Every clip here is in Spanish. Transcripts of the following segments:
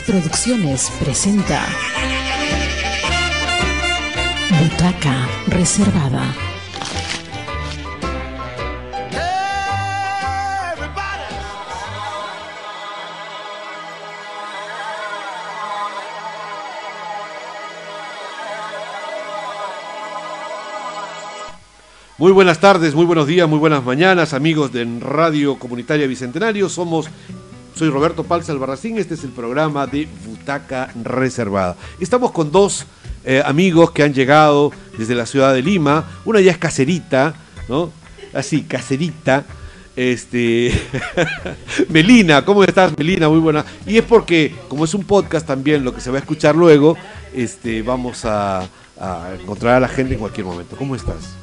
Producciones presenta Butaca Reservada. Muy buenas tardes, muy buenos días, muy buenas mañanas, amigos de Radio Comunitaria Bicentenario. Somos, soy Roberto Palza Albarracín, este es el programa de Butaca Reservada. Estamos con dos eh, amigos que han llegado desde la ciudad de Lima. Una ya es caserita, ¿no? Así, caserita. Este Melina, ¿cómo estás, Melina? Muy buena. Y es porque, como es un podcast también, lo que se va a escuchar luego, este, vamos a, a encontrar a la gente en cualquier momento. ¿Cómo estás?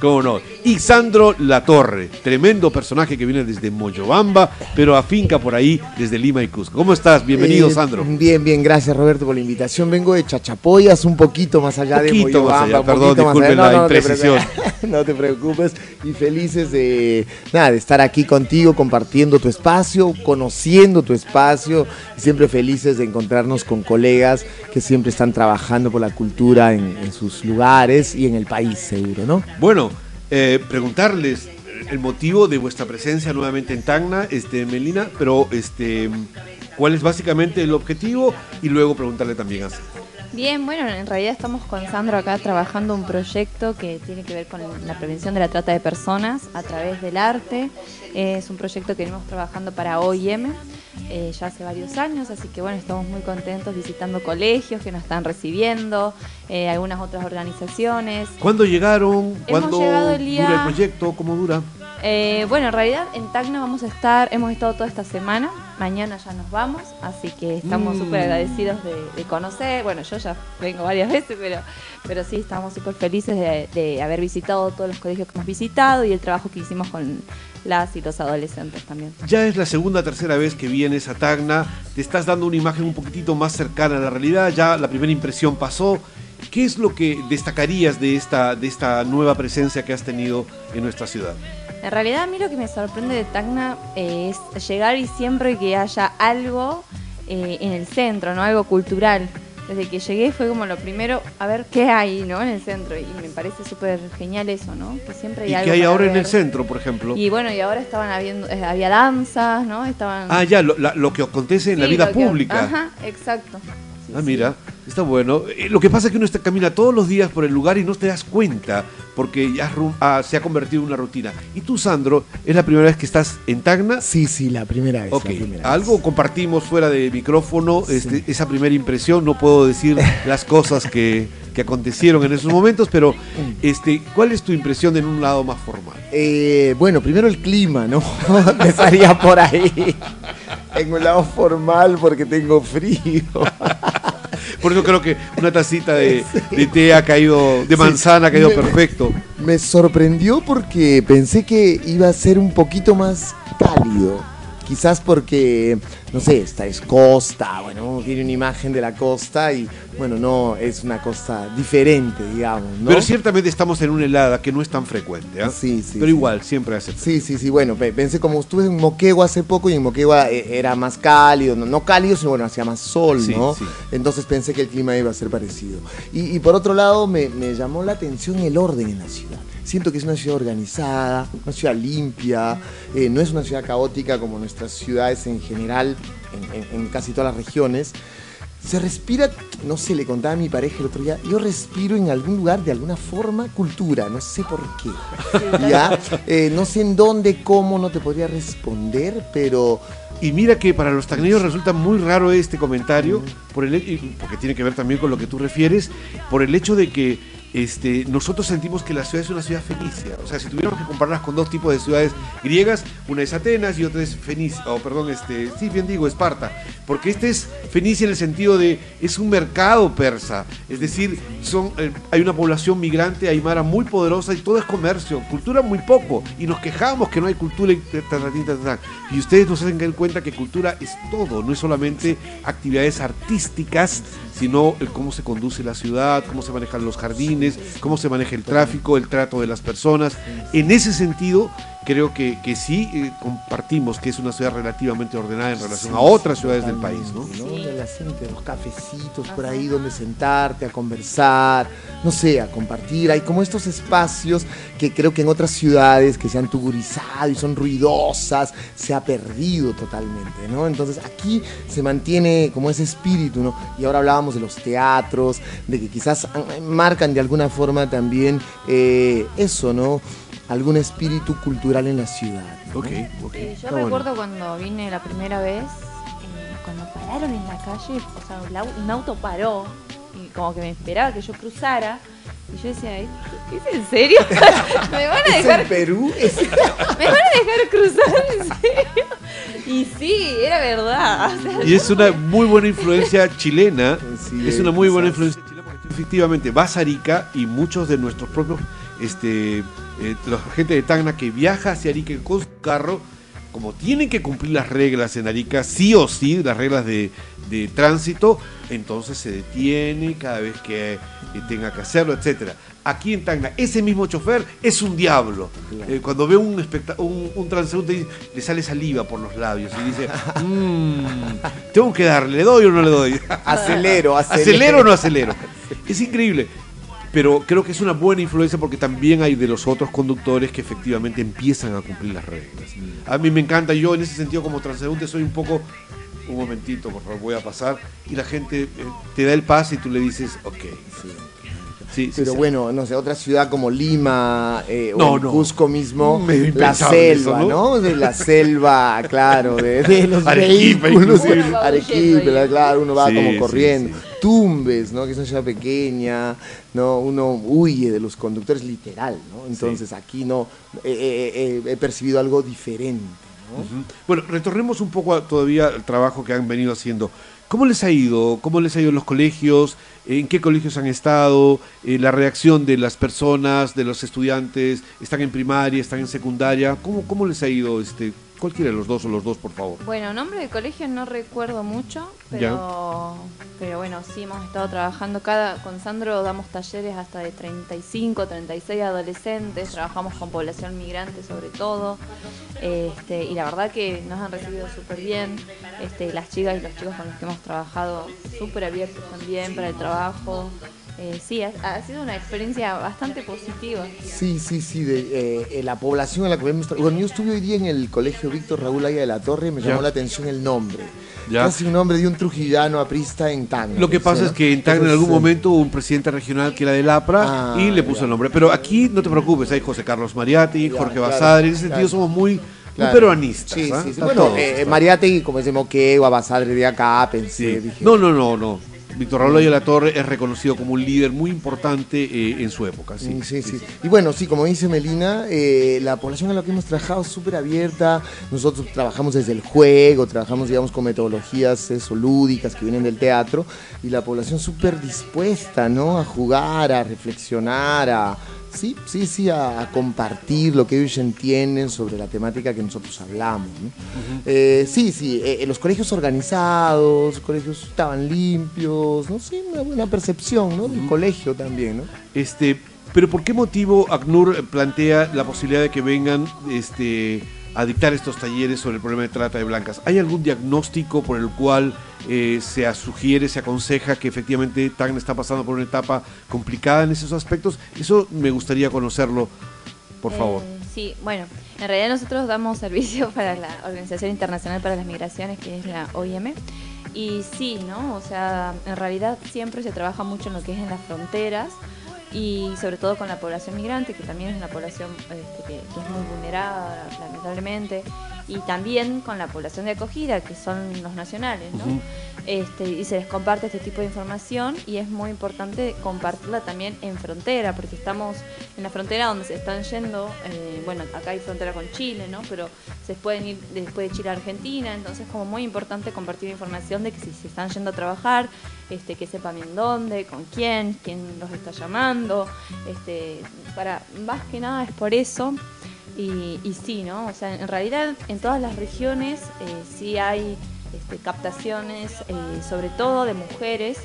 ¿Cómo no? Y Sandro Latorre, tremendo personaje que viene desde Moyobamba, pero afinca por ahí desde Lima y Cusco. ¿Cómo estás? Bienvenido, Eh, Sandro. Bien, bien, gracias Roberto por la invitación. Vengo de Chachapoyas, un poquito más allá de Moyobamba, allá, perdón, disculpen la no te imprecisión. preocupes, No te preocupes y felices de, nada, de estar aquí contigo, compartiendo tu espacio, conociendo tu espacio y siempre felices de encontrarnos con colegas que siempre están trabajando por la cultura en, en sus lugares y en el país, seguro, ¿no? Bueno, eh, preguntarles el motivo de vuestra presencia nuevamente en Tacna, este, Melina, pero este, cuál es básicamente el objetivo y luego preguntarle también a. Bien, bueno, en realidad estamos con Sandro acá trabajando un proyecto que tiene que ver con la prevención de la trata de personas a través del arte. Es un proyecto que venimos trabajando para OIM eh, ya hace varios años, así que bueno, estamos muy contentos visitando colegios que nos están recibiendo, eh, algunas otras organizaciones. ¿Cuándo llegaron? ¿Cuándo llegado el día- dura el proyecto? ¿Cómo dura? Eh, bueno, en realidad en Tacna vamos a estar, hemos estado toda esta semana, mañana ya nos vamos, así que estamos Mm. súper agradecidos de, de conocer, bueno, yo ya vengo varias veces, pero, pero sí, estamos súper felices de, de haber visitado todos los colegios que hemos visitado y el trabajo que hicimos con las y los adolescentes también. Ya es la segunda, tercera vez que vienes a Tacna, te estás dando una imagen un poquitito más cercana a la realidad, ya la primera impresión pasó. ¿Qué es lo que destacarías de esta, de esta nueva presencia que has tenido en nuestra ciudad? En realidad a mí lo que me sorprende de Tacna eh, es llegar y siempre que haya algo eh, en el centro, ¿no? Algo cultural. Desde que llegué fue como lo primero, a ver qué hay, ¿no? En el centro. Y me parece súper genial eso, ¿no? Que siempre hay ¿Y algo qué hay ahora en el centro, por ejemplo? Y bueno, y ahora estaban habiendo, eh, había danzas, ¿no? Estaban... Ah, ya, lo, la- lo que acontece en la vida que- pública. Ajá, exacto. Sí, Ah, sí. Está bueno. Eh, Lo que pasa es que uno está, camina todos los días por el lugar y no te das cuenta porque ya ah, se ha convertido en una rutina. Y tú, Sandro, ¿es la primera vez que estás en Tacna? Sí, sí, la primera vez. Ok, la primera vez. algo compartimos fuera de micrófono, Sí. este, esa primera impresión, no puedo decir las cosas que, que acontecieron en esos momentos, pero este, ¿cuál es tu impresión en un lado más formal? Eh, bueno, primero el clima, ¿no? Empezaría por ahí. En un lado formal porque tengo frío. Por eso creo que una tacita de, de té ha caído, de manzana ha caído Me- perfecto. Me sorprendió porque pensé que iba a ser un poquito más cálido. Quizás porque, no sé, esta es costa, bueno, tiene una imagen de la costa y, bueno, no, es una costa diferente, digamos, ¿no? Pero ciertamente estamos en una helada que no es tan frecuente, ¿ah? Sí, sí, Pero sí. igual, siempre hace frío. Sí, sí, sí, bueno, pe- pensé como estuve en Moquegua hace poco y en Moquegua eh, era más cálido, no, no cálido, sino bueno, hacía más sol, Sí, ¿no? sí. Entonces pensé que el clima iba a ser parecido. Y, y por otro lado, me, me llamó la atención el orden en la ciudad. Siento que es una ciudad organizada, una ciudad limpia, eh, no es una ciudad caótica como nuestras ciudades en general, en, en- en casi todas las regiones. Se respira, no sé, le contaba a mi pareja el otro día, yo respiro en algún lugar de alguna forma cultura, no sé por qué. ¿Ya? Eh, no sé en dónde, cómo, no te podría responder, pero Y mira que para los tacneños resulta muy raro este comentario, por el, porque tiene que ver también con lo que tú refieres, por el hecho de que este, nosotros sentimos que la ciudad es una ciudad fenicia. O sea, si tuviéramos que compararlas con dos tipos de ciudades griegas, una es Atenas y otra es Fenicia, o perdón, este, sí, bien digo, Esparta. Porque este es Fenicia en el sentido de, es un mercado persa. Es decir, son, eh, hay una población migrante aymara muy poderosa y todo es comercio, cultura muy poco. Y nos quejamos que no hay cultura y, y ustedes nos hacen cuenta que cultura es todo, no es solamente actividades artísticas, sino el cómo se conduce la ciudad, cómo se manejan los jardines, cómo se maneja el tráfico, el trato de las personas. En ese sentido, creo que, que sí eh, compartimos que es una ciudad relativamente ordenada en relación a otras ciudades del país, ¿no? De la gente, los cafecitos por ahí donde sentarte, a conversar, no sé, a compartir. Hay como estos espacios que creo que en otras ciudades que se han tugurizado y son ruidosas, se ha perdido totalmente, ¿no? Entonces aquí se mantiene como ese espíritu, ¿no? Y ahora hablábamos de los teatros, de que quizás ah, marcan de alguna forma también eh, eso, ¿no? Algún espíritu cultural en la ciudad. ¿no? Ok, ok. Sí, yo Está bueno. recuerdo cuando vine la primera vez, eh, cuando pararon en la calle, o sea, un au- un auto paró y como que me esperaba que yo cruzara. Y yo decía, ¿es en serio? ¿Me van a ¿Es dejar, en Perú? Es- ¿me van a dejar cruzar en serio? Y sí, era verdad. o sea, Y es una muy buena influencia chilena. Sí, es una muy buena influencia chilena porque tú efectivamente vas a Arica y muchos de nuestros propios, este, eh, la gente de Tacna que viaja hacia Arica con su carro, como tienen que cumplir las reglas en Arica, sí o sí, las reglas de, de tránsito, entonces se detiene cada vez que eh, tenga que hacerlo, etcétera. Aquí en Tacna, ese mismo chofer es un diablo. Claro. Eh, cuando ve un, un, un transeúnte, le sale saliva por los labios y dice, "Mm, tengo que darle, ¿le doy o no le doy? Acelero, acelero. ¿Acelero o no acelero? Es increíble. Pero creo que es una buena influencia porque también hay de los otros conductores que efectivamente empiezan a cumplir las reglas. A mí me encanta, yo en ese sentido como transeúnte soy un poco, un momentito, por favor, voy a pasar, y la gente eh, te da el pase y tú le dices, ok. Sí. Sí, Pero sí. bueno, no sé, otra ciudad como Lima eh, No, o no. Cusco mismo, Medio la eso, selva, ¿no? ¿no? De la selva, claro, de, de los Arequipa, vehículos. Arequipa, claro, uno va Sí, como corriendo. sí. Tumbes, ¿no? Que es una ciudad pequeña, ¿no? Uno huye de los conductores literal, ¿no? Entonces aquí no, eh, eh, eh, he percibido algo diferente. Bueno, retornemos un poco a- todavía al trabajo que han venido haciendo. ¿Cómo les ha ido? ¿Cómo les ha ido en los colegios? ¿En qué colegios han estado? Eh, ¿La reacción de las personas, de los estudiantes? ¿Están en primaria? ¿Están en secundaria? ¿Cómo, cómo les ha ido? Este, cualquiera de los dos o los dos, por favor. Bueno, nombre de colegio no recuerdo mucho, pero, pero bueno, sí hemos estado trabajando. Cada, con Sandro damos talleres hasta de 35, 36 adolescentes, trabajamos con población migrante sobre todo. Este, y la verdad que nos han recibido súper bien. Este, las chicas y los chicos con los que hemos trabajado súper abiertos también para el trabajo. Eh, sí, ha, ha sido una experiencia bastante positiva. Sí, sí, sí, de eh, eh, la población en la que hemos tra- Bueno, yo estuve hoy día en el colegio Víctor Raúl Aya de la Torre y me Ya. llamó la atención el nombre. Ya. Casi un nombre de un trujillano aprista en Tacna. Lo que pasa ¿sí, es que en Tacna en algún momento hubo un presidente regional que era del APRA Ah, y le puso ya. el nombre. Pero aquí no te preocupes, hay José Carlos Mariati, Ya, Jorge claro, Basadre. En ese sentido claro. somos muy, claro. peruanistas. Sí, ¿ah? sí, sí. Bueno, eh, está. Mariate, como ese Moqueo, Abasadre de acá, pensé. Sí. dije, No, no, no, no. Víctor Raúl de la Torre es reconocido como un líder muy importante eh, en su época. Sí, Sí, sí, Y bueno, sí, como dice Melina, eh, la población a la que hemos trabajado es súper abierta. Nosotros trabajamos desde el juego, trabajamos, digamos, con metodologías eso, lúdicas que vienen del teatro. Y la población súper dispuesta, ¿no? A jugar, a reflexionar, a. Sí, sí, sí, a, a compartir lo que ellos entienden sobre la temática que nosotros hablamos. ¿no? Eh, sí, sí, eh, los colegios organizados, los colegios estaban limpios, ¿no? Sí, una buena percepción, ¿no? Del colegio también, ¿no? Este, pero ¿por qué motivo ACNUR plantea la posibilidad de que vengan este, a dictar estos talleres sobre el problema de trata de blancas? ¿Hay algún diagnóstico por el cual eh, se sugiere, se aconseja que efectivamente Tacna está pasando por una etapa complicada en esos aspectos? Eso me gustaría conocerlo, por favor. Eh, sí, bueno, en realidad nosotros damos servicio para la Organización Internacional para las Migraciones, que es la OIM. Y sí, ¿no? O sea, en realidad siempre se trabaja mucho en lo que es en las fronteras y sobre todo con la población migrante, que también es una población este, que, que es muy vulnerada, lamentablemente, y también con la población de acogida, que son los nacionales, ¿no? Este, y se les comparte este tipo de información y es muy importante compartirla también en frontera, porque estamos en la frontera donde se están yendo, eh, bueno, acá hay frontera con Chile, ¿no? Pero se pueden ir después de Chile a Argentina, entonces como muy importante compartir información de que si se están yendo a trabajar, este, que sepan en dónde, con quién, quién los está llamando, este, para, más que nada es por eso. Y, y sí, ¿no? O sea, en realidad en todas las regiones eh, sí hay este, captaciones, eh, sobre todo de mujeres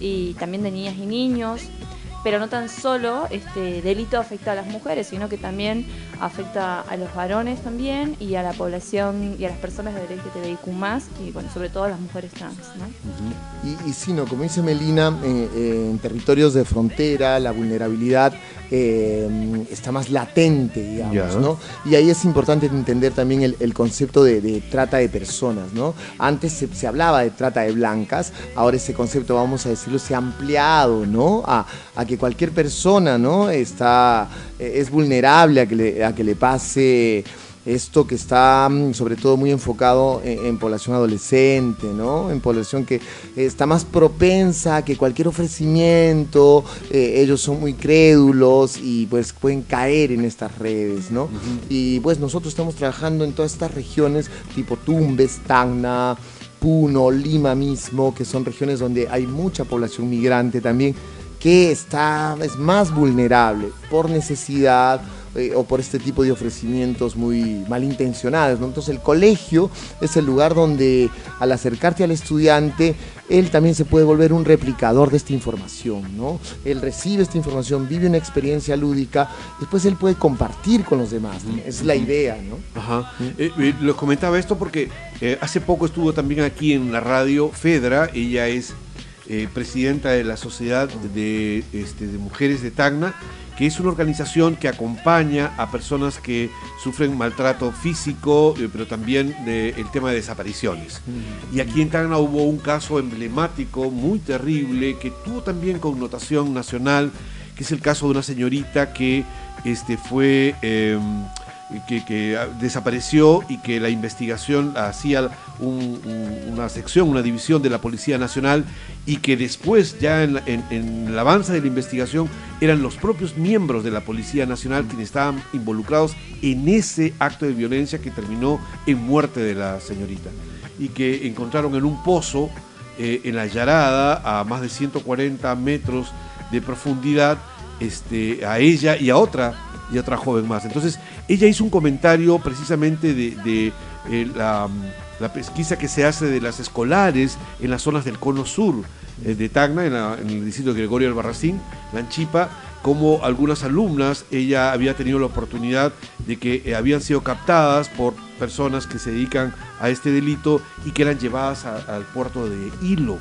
y también de niñas y niños, pero no tan solo este delito afecta a las mujeres, sino que también afecta a los varones también y a la población y a las personas de LGTBIQ+, y bueno, sobre todo a las mujeres trans, ¿no? Y, y sí, no, como dice Melina, eh, eh, en territorios de frontera la vulnerabilidad eh, está más latente, digamos, Ya. ¿no? Y ahí es importante entender también el, el concepto de, de trata de personas, ¿no? Antes se, se hablaba de trata de blancas, ahora ese concepto, vamos a decirlo, se ha ampliado, ¿no? A, a que cualquier persona, ¿no? Está, eh, es vulnerable a que le, a que le pase esto que está mm, sobre todo muy enfocado en, en población adolescente, ¿no? En población que está más propensa a que cualquier ofrecimiento, eh, ellos son muy crédulos y pues pueden caer en estas redes, ¿no? Y pues nosotros estamos trabajando en todas estas regiones tipo Tumbes, Tacna, Puno, Lima mismo, que son regiones donde hay mucha población migrante también que está, es más vulnerable por necesidad eh, o por este tipo de ofrecimientos muy malintencionados. ¿no? Entonces el colegio es el lugar donde al acercarte al estudiante, él también se puede volver un replicador de esta información. ¿no? Él recibe esta información, vive una experiencia lúdica, después él puede compartir con los demás. ¿no? Es la idea. ¿no? Ajá. Eh, eh, les comentaba esto porque hace poco estuvo también aquí en la radio Fedra, ella es presidenta de la Sociedad de, este, de Mujeres de Tacna, que es una organización que acompaña a personas que sufren maltrato físico, eh, pero también de- el tema de desapariciones. Y aquí en Tacna hubo un caso emblemático, muy terrible, que tuvo también connotación nacional, que es el caso de una señorita que este, fue... em, que, desapareció y que la investigación hacía un- un- una sección, una división de la Policía Nacional y que después ya en, en- el avance de la investigación eran los propios miembros de la Policía Nacional quienes estaban involucrados en ese acto de violencia que terminó en muerte de la señorita y que encontraron en un pozo eh, en la Yarada a más de 140 metros de profundidad este, a ella y a otra y otra joven más. Entonces, ella hizo un comentario precisamente de, eh, la, pesquisa que se hace de las escolares en las zonas del cono sur eh, de Tacna, en, en el distrito de Gregorio Albarracín, Lanchipa, como algunas alumnas, ella había tenido la oportunidad de que eh, habían sido captadas por personas que se dedican a este delito y que eran llevadas al puerto de Hilo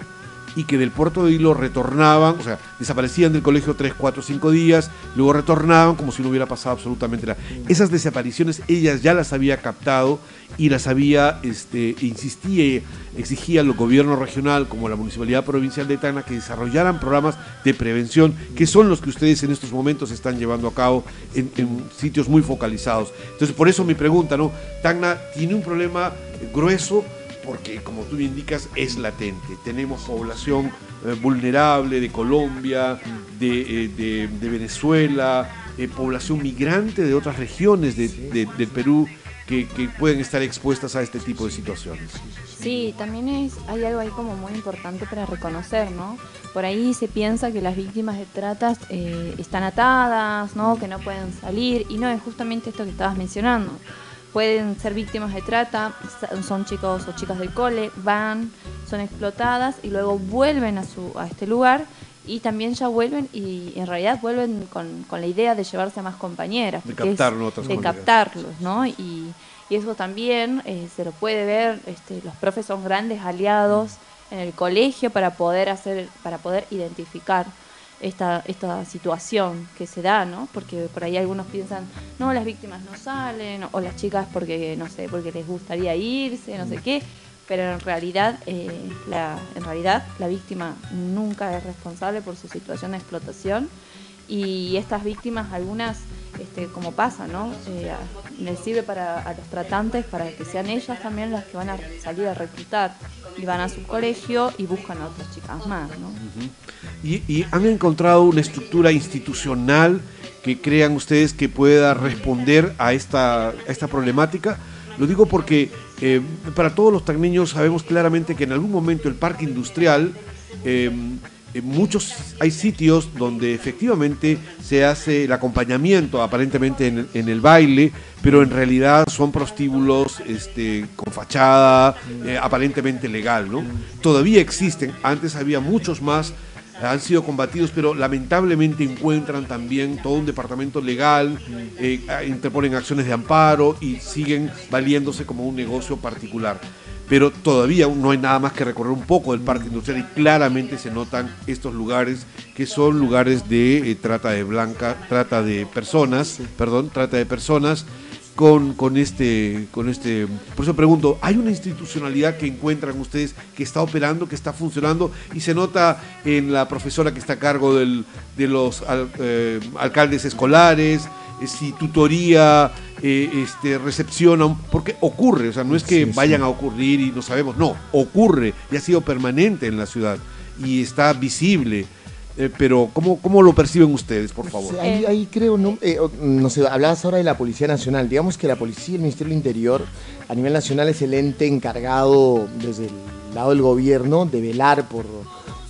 y que del puerto de Hilo retornaban, o sea, desaparecían del colegio 3, 4, 5 días, luego retornaban como si no hubiera pasado absolutamente nada. Esas desapariciones ellas ya las había captado y las había, este, insistía, exigía al gobierno regional como la Municipalidad Provincial de Tacna que desarrollaran programas de prevención, que son los que ustedes en estos momentos están llevando a cabo en, en sitios muy focalizados. Entonces, por eso mi pregunta, ¿no? Tacna tiene un problema grueso porque como tú indicas es latente. Tenemos población eh, vulnerable de Colombia, de, eh, de- de Venezuela, eh, población migrante de otras regiones de- de- del Perú que, que pueden estar expuestas a este tipo de situaciones. Sí, también es, hay algo ahí como muy importante para reconocer, ¿no? Por ahí se piensa que las víctimas de tratas eh, están atadas, ¿no? Que no pueden salir, y no, es justamente esto que estabas mencionando. Pueden ser víctimas de trata, son chicos o chicas del cole, van, son explotadas y luego vuelven a, su, a este lugar y también ya vuelven y en realidad vuelven con, con la idea de llevarse a más compañeras. De porque es- captar, ¿no? otras de captarlos, ¿no? Y, y eso también eh, se lo puede ver, este, los profes son grandes aliados en el colegio para poder hacer, para poder identificar esta, esta situación que se da, ¿no? Porque por ahí algunos piensan, no, las víctimas no salen, o las chicas porque, no sé, porque les gustaría irse, no sé qué, pero en realidad, eh, la, en realidad la víctima nunca es responsable por su situación de explotación y estas víctimas, algunas, este, como pasa, ¿no? Eh, les sirve para a los tratantes para que sean ellas también las que van a salir a reclutar y van a su colegio y buscan a otras chicas más, ¿no? ¿Y, han encontrado una estructura institucional que crean ustedes que pueda responder a esta, esta problemática? Lo digo porque eh, para todos los tacneños sabemos claramente que en algún momento el parque industrial, eh, en muchos hay sitios donde efectivamente se hace el acompañamiento aparentemente en, en el baile, pero en realidad son prostíbulos este, con fachada, eh, aparentemente legal, ¿no? Todavía existen, antes había muchos más han sido combatidos, pero lamentablemente encuentran también todo un departamento legal, eh, interponen acciones de amparo y siguen valiéndose como un negocio particular. Pero todavía no hay nada más que recorrer un poco del parque industrial y claramente se notan estos lugares que son lugares de eh, trata de blanca, trata de personas, perdón, trata de personas con, con, este, con este. Por eso pregunto, ¿hay una institucionalidad que encuentran ustedes que está operando, que está funcionando y se nota en la profesora que está a cargo del, de los eh, alcaldes escolares? Eh, si tutoría, eh, este, recepciona, porque ocurre, o sea, no es que vayan a ocurrir y no sabemos, no, ocurre y ha sido permanente en la ciudad y está visible. Eh, pero ¿cómo, ¿cómo lo perciben ustedes, por favor? Ahí, creo, no, eh, no sé, hablabas ahora de la Policía Nacional. Digamos que la Policía, el Ministerio del Interior, a nivel nacional es el ente encargado desde el lado del gobierno de velar por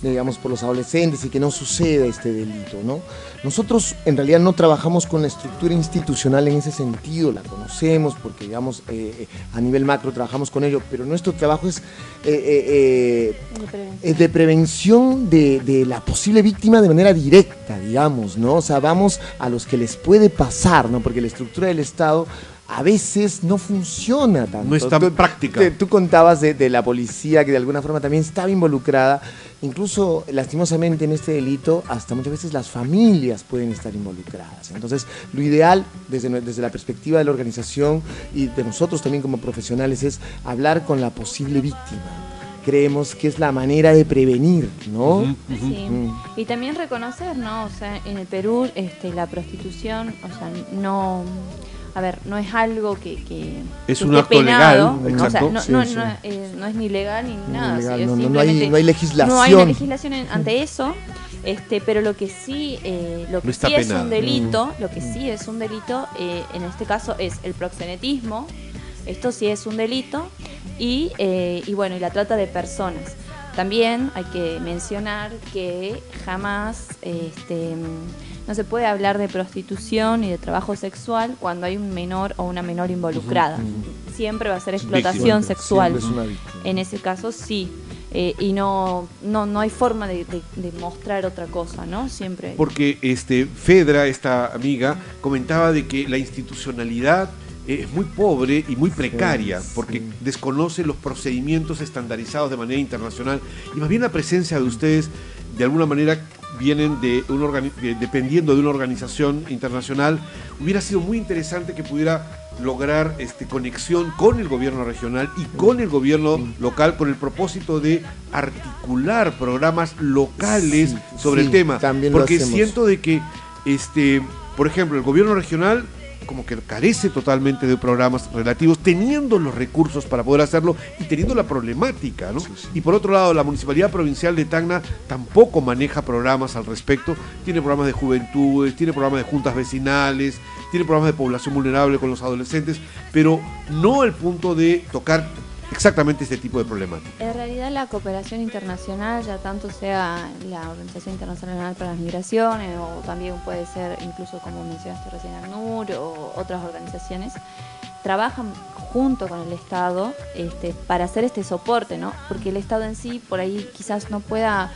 digamos, por los adolescentes y que no suceda este delito, ¿no? Nosotros en realidad no trabajamos con la estructura institucional en ese sentido, la conocemos porque, digamos, eh, eh, a nivel macro trabajamos con ello, pero nuestro trabajo es eh, de prevención de, de, la posible víctima de manera directa, digamos, ¿no? O sea, vamos a los que les puede pasar, ¿no? Porque la estructura del Estado a veces no funciona tanto. No es tan práctica. Tú, contabas de, la policía que de alguna forma también estaba involucrada. Incluso, lastimosamente, en este delito, hasta muchas veces las familias pueden estar involucradas. Entonces, lo ideal, desde, desde la perspectiva de la organización y de nosotros también como profesionales, es hablar con la posible víctima creemos que es la manera de prevenir, ¿no? Sí. Mm. Y también reconocer, ¿no? O sea, en el Perú este, la prostitución, o sea, no a ver, no es algo que, que es un acto legal, ¿no? O sea, no, no, eh, no, es ni legal ni nada. no, hay, no hay legislación. No hay una legislación ante eso. Este, pero lo que sí, eh, lo que sí es un delito, mm. lo que sí es un delito, eh, en este caso es el proxenetismo. Esto sí es un delito y, y bueno, y la trata de personas. También hay que mencionar que jamás este, no se puede hablar de prostitución y de trabajo sexual cuando hay un menor o una menor involucrada. Siempre va a ser explotación sexual. En ese caso sí. Eh, y no, no, no hay forma de, mostrar otra cosa, ¿no? Siempre. Porque este, Fedra, esta amiga, comentaba de que la institucionalidad es muy pobre y muy precaria, porque desconoce los procedimientos estandarizados de manera internacional y más bien la presencia de ustedes de alguna manera vienen de un dependiendo de una organización internacional, hubiera sido muy interesante que pudiera lograr este, conexión con el gobierno regional y con el gobierno local con el propósito de articular programas locales sobre el tema. Porque siento de que, este, por ejemplo, el gobierno regional como que carece totalmente de programas relativos, teniendo los recursos para poder hacerlo y teniendo la problemática, ¿no? Y por otro lado, la Municipalidad Provincial de Tacna tampoco maneja programas al respecto, tiene programas de juventudes, tiene programas de juntas vecinales, tiene programas de población vulnerable con los adolescentes, pero no el punto de tocar exactamente este tipo de problemática. En realidad la cooperación internacional, ya tanto sea la Organización Internacional para las Migraciones o también puede ser incluso como mencionaste recién ACNUR o otras organizaciones, trabajan junto con el Estado este, para hacer este soporte, ¿no? Porque el Estado en sí por ahí quizás no pueda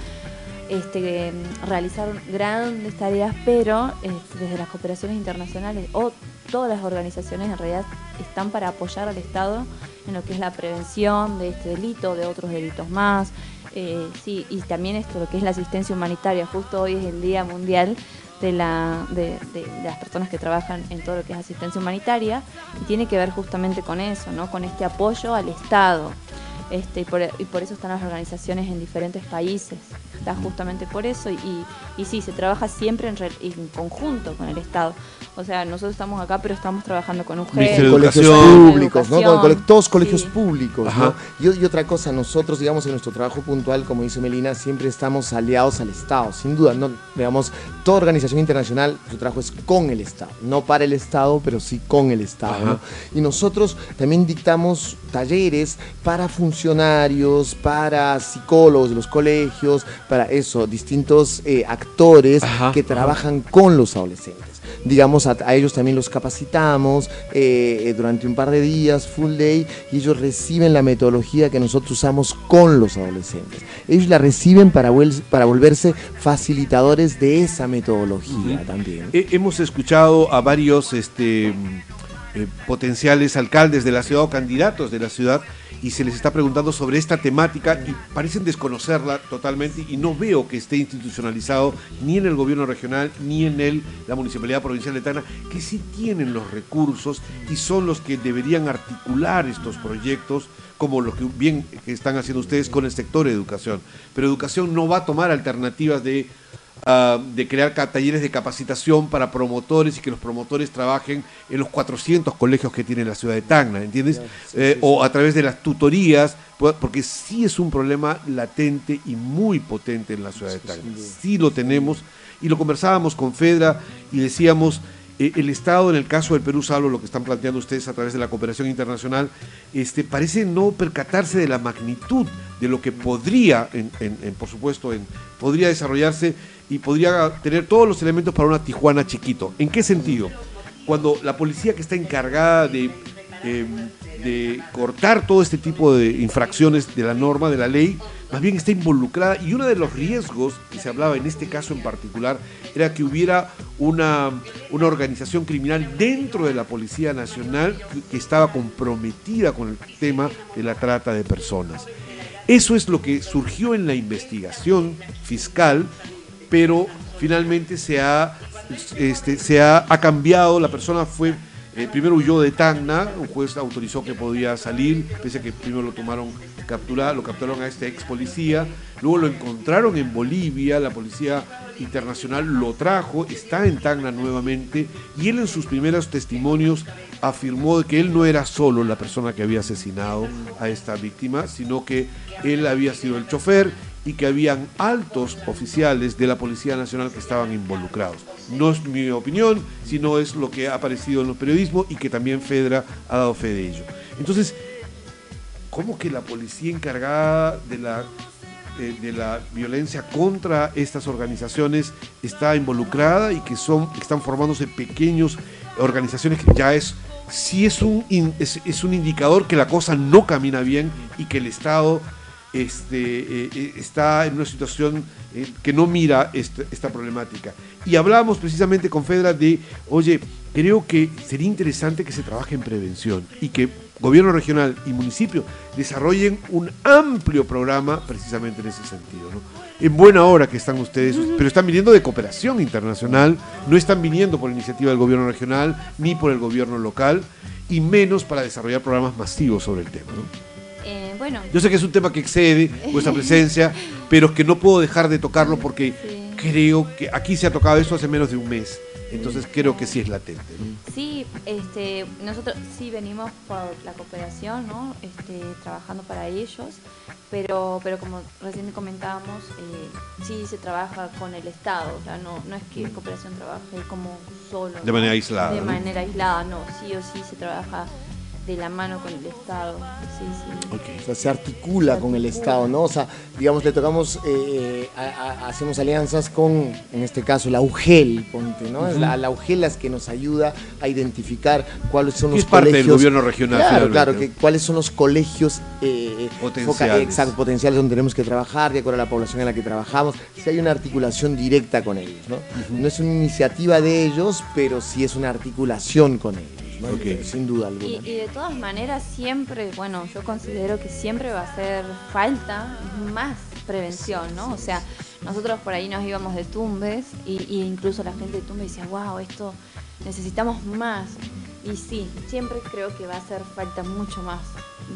este, realizar grandes tareas, pero este, desde las cooperaciones internacionales o todas las organizaciones en realidad están para apoyar al Estado en lo que es la prevención de este delito, de otros delitos más. Eh, sí, y también esto, lo que es la asistencia humanitaria. Justo hoy es el Día Mundial de, de, las personas que trabajan en todo lo que es asistencia humanitaria y tiene que ver justamente con eso, ¿no? con este apoyo al Estado. Este, y, por, eso están las organizaciones en diferentes países. Está justamente por eso y, y, sí, se trabaja siempre en, en, conjunto con el Estado. O sea, nosotros estamos acá, pero estamos trabajando con un colegios públicos, ¿no? Con, todos colegios públicos, ¿no? Y, y, otra cosa, nosotros, digamos, en nuestro trabajo puntual, como dice Melina, siempre estamos aliados al Estado, sin duda, no, digamos, toda organización internacional, su trabajo es con el Estado, no para el Estado, pero sí con el Estado, Y nosotros también dictamos talleres para funcionarios, para psicólogos de los colegios, para eso, distintos eh, actores que trabajan con los adolescentes. digamos, a, a ellos también los capacitamos eh, eh, durante un par de días, full day, y ellos reciben la metodología que nosotros usamos con los adolescentes. Ellos la reciben para, para volverse facilitadores de esa metodología también. He- hemos escuchado a varios este, eh, potenciales alcaldes de la ciudad o candidatos de la ciudad y se les está preguntando sobre esta temática y parecen desconocerla totalmente y no veo que esté institucionalizado ni en el gobierno regional ni en el, la municipalidad provincial de Tacna, que sí tienen los recursos y son los que deberían articular estos proyectos como los que bien están haciendo ustedes con el sector de educación. Pero educación no va a tomar alternativas de ah, de crear talleres de capacitación para promotores y que los promotores trabajen en los 400 colegios que tiene la ciudad de Tacna, ¿entiendes? Eh, o a través de las tutorías, porque sí es un problema latente y muy potente en la ciudad de Tacna. Sí lo tenemos y lo conversábamos con Fedra y decíamos, eh, el Estado en el caso del Perú, salvo lo que están planteando ustedes a través de la cooperación internacional, este, parece no percatarse de la magnitud de lo que podría, en- en- en, por supuesto, en, podría desarrollarse y podría tener todos los elementos para una Tijuana chiquito. ¿En qué sentido? Cuando la policía que está encargada de, eh, de cortar todo este tipo de infracciones de la norma, de la ley, más bien está involucrada y uno de los riesgos que se hablaba en este caso en particular era que hubiera una, una organización criminal dentro de la Policía Nacional que estaba comprometida con el tema de la trata de personas. Eso es lo que surgió en la investigación fiscal, pero finalmente se ha, este, se ha, ha cambiado, la persona fue, eh, primero huyó de Tacna, un juez autorizó que podía salir, pese a que primero lo tomaron capturado, lo capturaron a este ex policía, luego lo encontraron en Bolivia, la policía internacional lo trajo, está en Tacna nuevamente, y él en sus primeros testimonios afirmó que él no era solo la persona que había asesinado a esta víctima, sino que él había sido el chofer y que habían altos oficiales de la Policía Nacional que estaban involucrados. No es mi opinión, sino es lo que ha aparecido en los periodismos y que también Fedra ha dado fe de ello. Entonces, ¿cómo que la policía encargada de la, eh, de la violencia contra estas organizaciones está involucrada y que son, están formándose pequeños organizaciones que ya es, sí es un, es un indicador que la cosa no camina bien y que el Estado este, eh, eh, está en una situación eh, que no mira esta, esta problemática. Y hablábamos precisamente con Fedra de, oye, creo que sería interesante que se trabaje en prevención y que gobierno regional y municipio desarrollen un amplio programa precisamente en ese sentido. ¿no? En buena hora que están ustedes, pero están viniendo de cooperación internacional, no están viniendo por iniciativa del gobierno regional ni por el gobierno local, y menos para desarrollar programas masivos sobre el tema. ¿no? Eh, bueno, Yo sé que es un tema que excede vuestra presencia, pero que no puedo dejar de tocarlo porque Sí. creo que aquí se ha tocado eso hace menos de un mes. Entonces creo que sí es latente. ¿no? Sí, este, nosotros sí venimos por la cooperación, ¿no? Este, trabajando para ellos, pero, pero como recién comentábamos, eh, sí se trabaja con el Estado, o sea, no, no es que cooperación trabaje como solo. De manera aislada, De ¿no? manera aislada, no, sí o sí se trabaja de la mano con el Estado, sí, sí. O sea, se articula con el Estado, ¿no? O sea, digamos, le tocamos, eh, a- a- hacemos alianzas con, en este caso, la UGEL, ponte, ¿no? Es la, la UGEL las que nos ayuda a identificar cuáles son los es parte del colegios. gobierno regional, Claro, claro, ¿no? que cuáles son los colegios eh, Potenciales. foca- exacto, potenciales donde tenemos que trabajar, de acuerdo a la población en la que trabajamos. Si hay una articulación directa con ellos, ¿no? No es una iniciativa de ellos, pero sí es una articulación con ellos, ¿no? Ok. Sin duda alguna. Y, y de todas maneras siempre, bueno, yo considero que siempre va a hacer falta más prevención, ¿no? O sea, nosotros por ahí nos íbamos de Tumbes y, y incluso la gente de Tumbes decía, wow, esto necesitamos más. Y sí, siempre creo que va a hacer falta mucho más,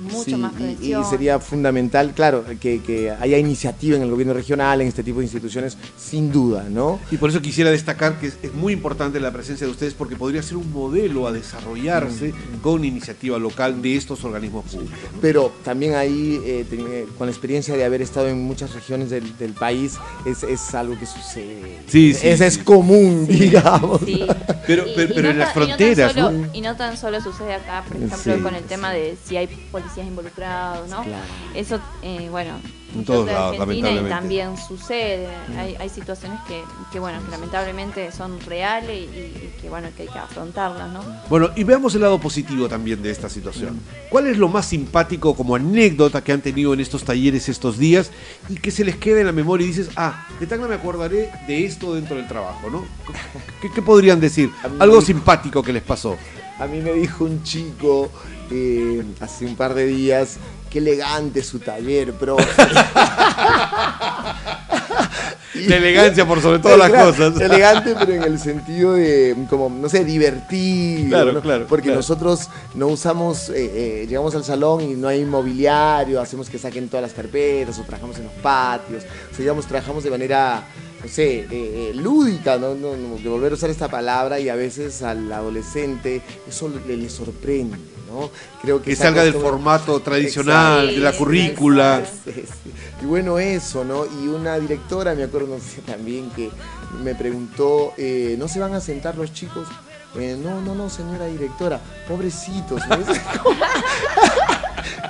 mucho Sí, más y- prevención. Y, sería fundamental, claro, que, que haya iniciativa en el gobierno regional, en este tipo de instituciones, sin duda, ¿no? Y por eso quisiera destacar que es, es muy importante la presencia de ustedes porque podría ser un modelo a desarrollarse con iniciativa local de estos organismos públicos. ¿no? Pero también ahí, eh, ten- eh, con la experiencia de haber estado en muchas regiones del, del país, es, es algo que sucede. Sí, sí, es, es sí. común, digamos. Sí. Pero- pero- pero en las ta- y fronteras, solo, ¿no? Y y no tan solo sucede acá, por ejemplo, Sí, con el tema de si hay policías involucrados, ¿no? Claro. Eso, eh, bueno, En todos lados, Argentina y también sucede. Hay, hay situaciones que, que, bueno, que lamentablemente son reales y, y que, bueno, que hay que afrontarlas, ¿no? Bueno, y veamos el lado positivo también de esta situación. ¿Cuál es lo más simpático como anécdota que han tenido en estos talleres estos días y que se les queda en la memoria y dices, ah, de Tacna me acordaré de esto dentro del trabajo, ¿no? ¿Qué, qué podrían decir? Algo simpático que les pasó. A mí me dijo un chico eh, hace un par de días, qué elegante su taller, pero... La elegancia por sobre todas las Claro, cosas. Elegante, pero en el sentido de, como, no sé, divertido. Claro, ¿no? claro, Porque claro. nosotros no usamos, eh, eh, llegamos al salón y no hay mobiliario, hacemos que saquen todas las carpetas o trabajamos en los patios. O sea, digamos, trabajamos de manera, no sé, eh, eh, lúdica, ¿no? No, no, de volver a usar esta palabra y a veces al adolescente eso le, le sorprende, ¿no? Creo que salga del formato tradicional, Exacto. de la currícula. Y bueno, eso, ¿no? Y una directora, me acuerdo, no sé, también, que me preguntó, eh, ¿no se van a sentar los chicos? Eh, no, no, no, señora directora, pobrecitos. ¿no?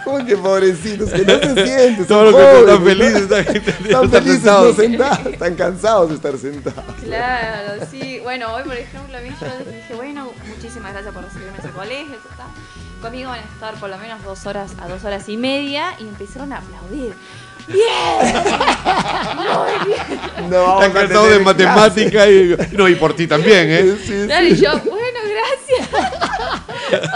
¿Cómo que pobrecitos? Que no se sienten, Todos son los que están felices están, Están felices sentados. no sentados, están cansados de estar sentados. Claro, sí. Bueno, hoy por ejemplo a mí yo dije, bueno, muchísimas gracias por recibirme en ese colegio. Conmigo van a estar por lo menos dos horas a dos horas y media y empezaron a aplaudir. ¡Bien! Muy bien. No, vamos Están a de matemática y, no, y por ti también, ¿eh? Sí, sí. Claro, y yo, bueno, gracias.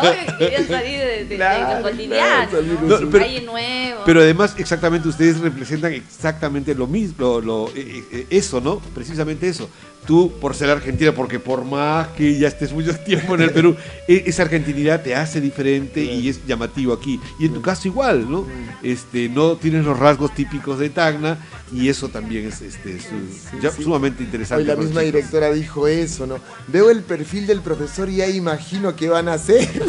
Hoy quería salir de, de- de Claro, lo cotidiano, claro, de ¿no? su- pero- nuevo. Pero además, exactamente, ustedes representan exactamente lo mismo, lo- lo- eh, eh, eso, ¿no? Precisamente eso. Tú, por ser argentina, porque por más que ya estés mucho tiempo en el Perú, e- esa argentinidad te hace diferente y es llamativo aquí. Y en tu caso igual, ¿no? Este, no tienes los rasgos típicos de Tacna y eso también es este, su- ya- sí. sumamente interesante. Hoy la misma chicos. directora dijo eso, ¿no? Veo el perfil del profesor y ya imagino qué van a hacer.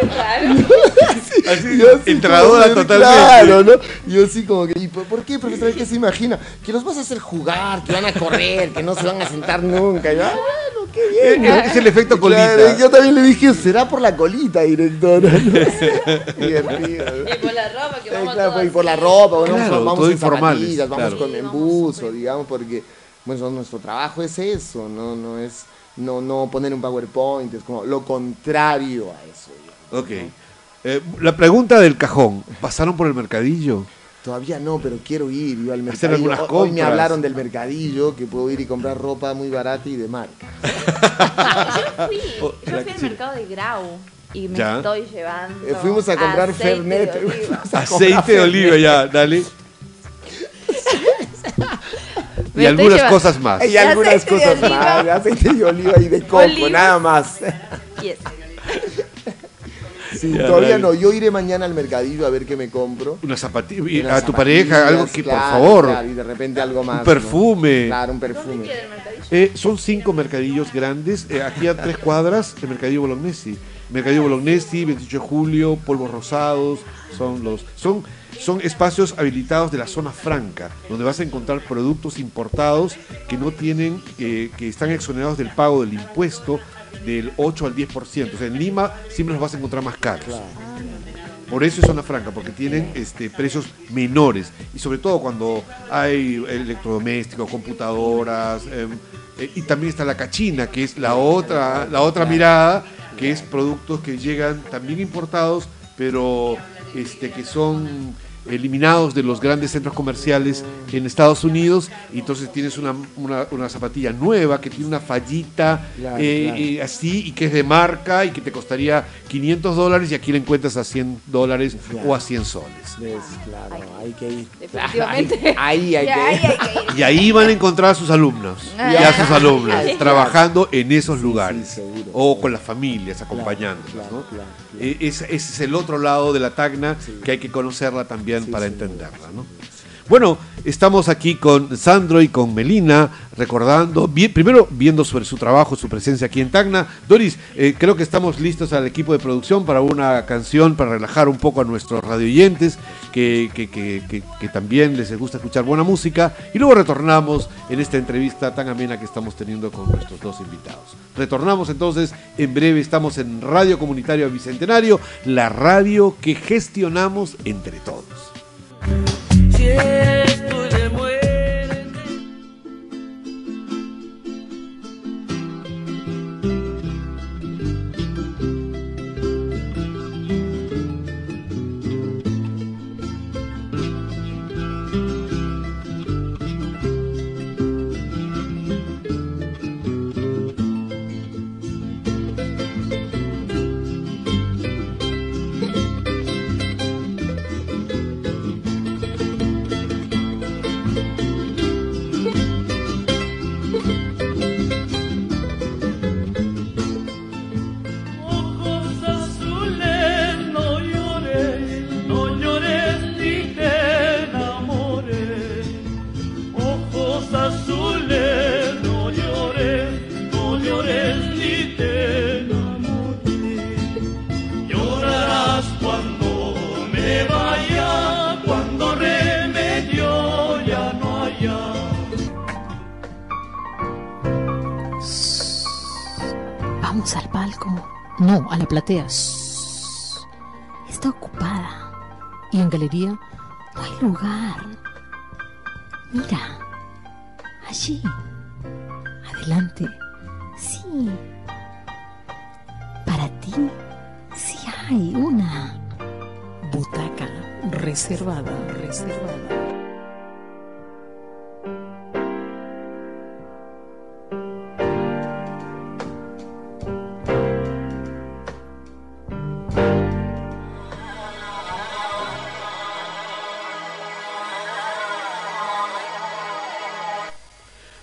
Claro. Así, Yo así entradora totalmente. Claro, ¿no? Yo así como que, ¿y por qué, profesor? ¿Qué se imagina? Que los vas a hacer jugar, que van a correr, que no se van a sentar nunca. Y yo, ah, bueno, qué bien. Eh, Es el efecto colita. Claro, yo también le dije, será por la colita, directora. Y por la ropa que Eh, vamos claro, todos y por la ropa, bueno, Claro, vamos, en zapatillas, vamos claro. con Sí, en vamos buzo, súper. digamos, porque bueno, nuestro trabajo es eso, no, no es no, no poner un PowerPoint, es como lo contrario a eso. Ok. Eh, la pregunta del cajón, ¿pasaron por el mercadillo? Todavía no, pero quiero ir, yo al Hacer mercadillo. algunas Ho- Hoy me compras. hablaron del mercadillo, que puedo ir y comprar ropa muy barata y de marca. Yo fui, yo fui al sí. mercado de Grau y me Ya. estoy llevando. Eh, fuimos a comprar aceite Fernet. de oliva. fuimos a comprar Aceite de oliva Fernet. ya, dale. Y algunas llevando- cosas más. Y algunas aceite de cosas oliva. más, aceite de oliva y de coco, nada más. Yes. Sí, Ya, todavía dale. no, yo iré mañana al mercadillo a ver qué me compro. Una zapatilla. A tu pareja, algo que, claro, por favor. claro, y de repente algo más. Un perfume. ¿no? Claro, un ¿Dónde perfume. queda el mercadillo? Eh, son cinco mercadillos grandes. eh, aquí a tres cuadras, el Mercadillo Bolognesi. Mercadillo Bolognesi, 28 de julio, Polvos Rosados. Son los. Son, son espacios habilitados de la zona franca, donde vas a encontrar productos importados que no tienen, eh, que están exonerados del pago del impuesto del 8 al 10%. O sea, en Lima siempre los vas a encontrar más caros. Por eso es zona franca, porque tienen este, precios menores. Y sobre todo cuando hay electrodomésticos, computadoras. em, eh, y también está la cachina, que es la otra, la otra mirada, que es productos que llegan también importados, pero este, que son eliminados de los grandes centros comerciales en Estados Unidos. Y entonces tienes una, una- una zapatilla nueva que tiene una fallita Claro, eh, claro. eh, así y que es de marca y que te costaría 500 dólares y aquí la encuentras a 100 dólares Claro. o a 100 soles. Es, claro, hay que ir. Definitivamente. Ahí, ahí hay que ir. hay que ir. Y ahí van a encontrar a sus alumnos y a sus alumnas trabajando en esos Sí, lugares sí, seguro, o con las familias acompañándolas. claro, ¿no? claro, claro. Eh, Ese, ese es el otro lado de la Tacna Sí. que hay que conocerla también Sí, para sí. entenderla. ¿no? Bueno, estamos aquí con Sandro y con Melina, recordando, bien, primero viendo sobre su trabajo, su presencia aquí en Tacna. Doris, eh, creo que estamos listos al equipo de producción para una canción, para relajar un poco a nuestros radioyentes, que, que, que, que también les gusta escuchar buena música. Y luego retornamos en esta entrevista tan amena que estamos teniendo con nuestros dos invitados. Retornamos entonces, en breve estamos en Radio Comunitario Bicentenario, la radio que gestionamos entre todos. Si estoy de muerte. No, a la platea. Está ocupada. Y en galería no hay lugar.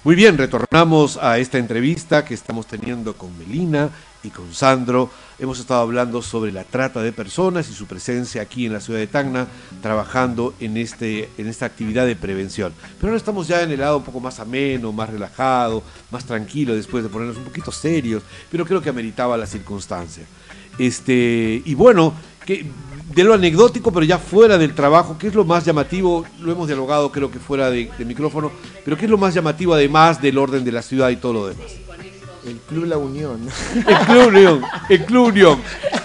Muy bien, retornamos a esta entrevista que estamos teniendo con Melina y con Sandro. Hemos estado hablando sobre la trata de personas y su presencia aquí en la ciudad de Tacna, trabajando en, este, en esta actividad de prevención. Pero ahora estamos ya en el lado un poco más ameno, más relajado, más tranquilo, después de ponernos un poquito serios, pero creo que ameritaba la circunstancia. Este, y bueno, que de lo anecdótico, pero ya fuera del trabajo, ¿qué es lo más llamativo? Lo hemos dialogado creo que fuera de, de micrófono, pero ¿qué es lo más llamativo además del orden de la ciudad y todo lo demás? El Club La Unión. El Club Unión, el Club Unión,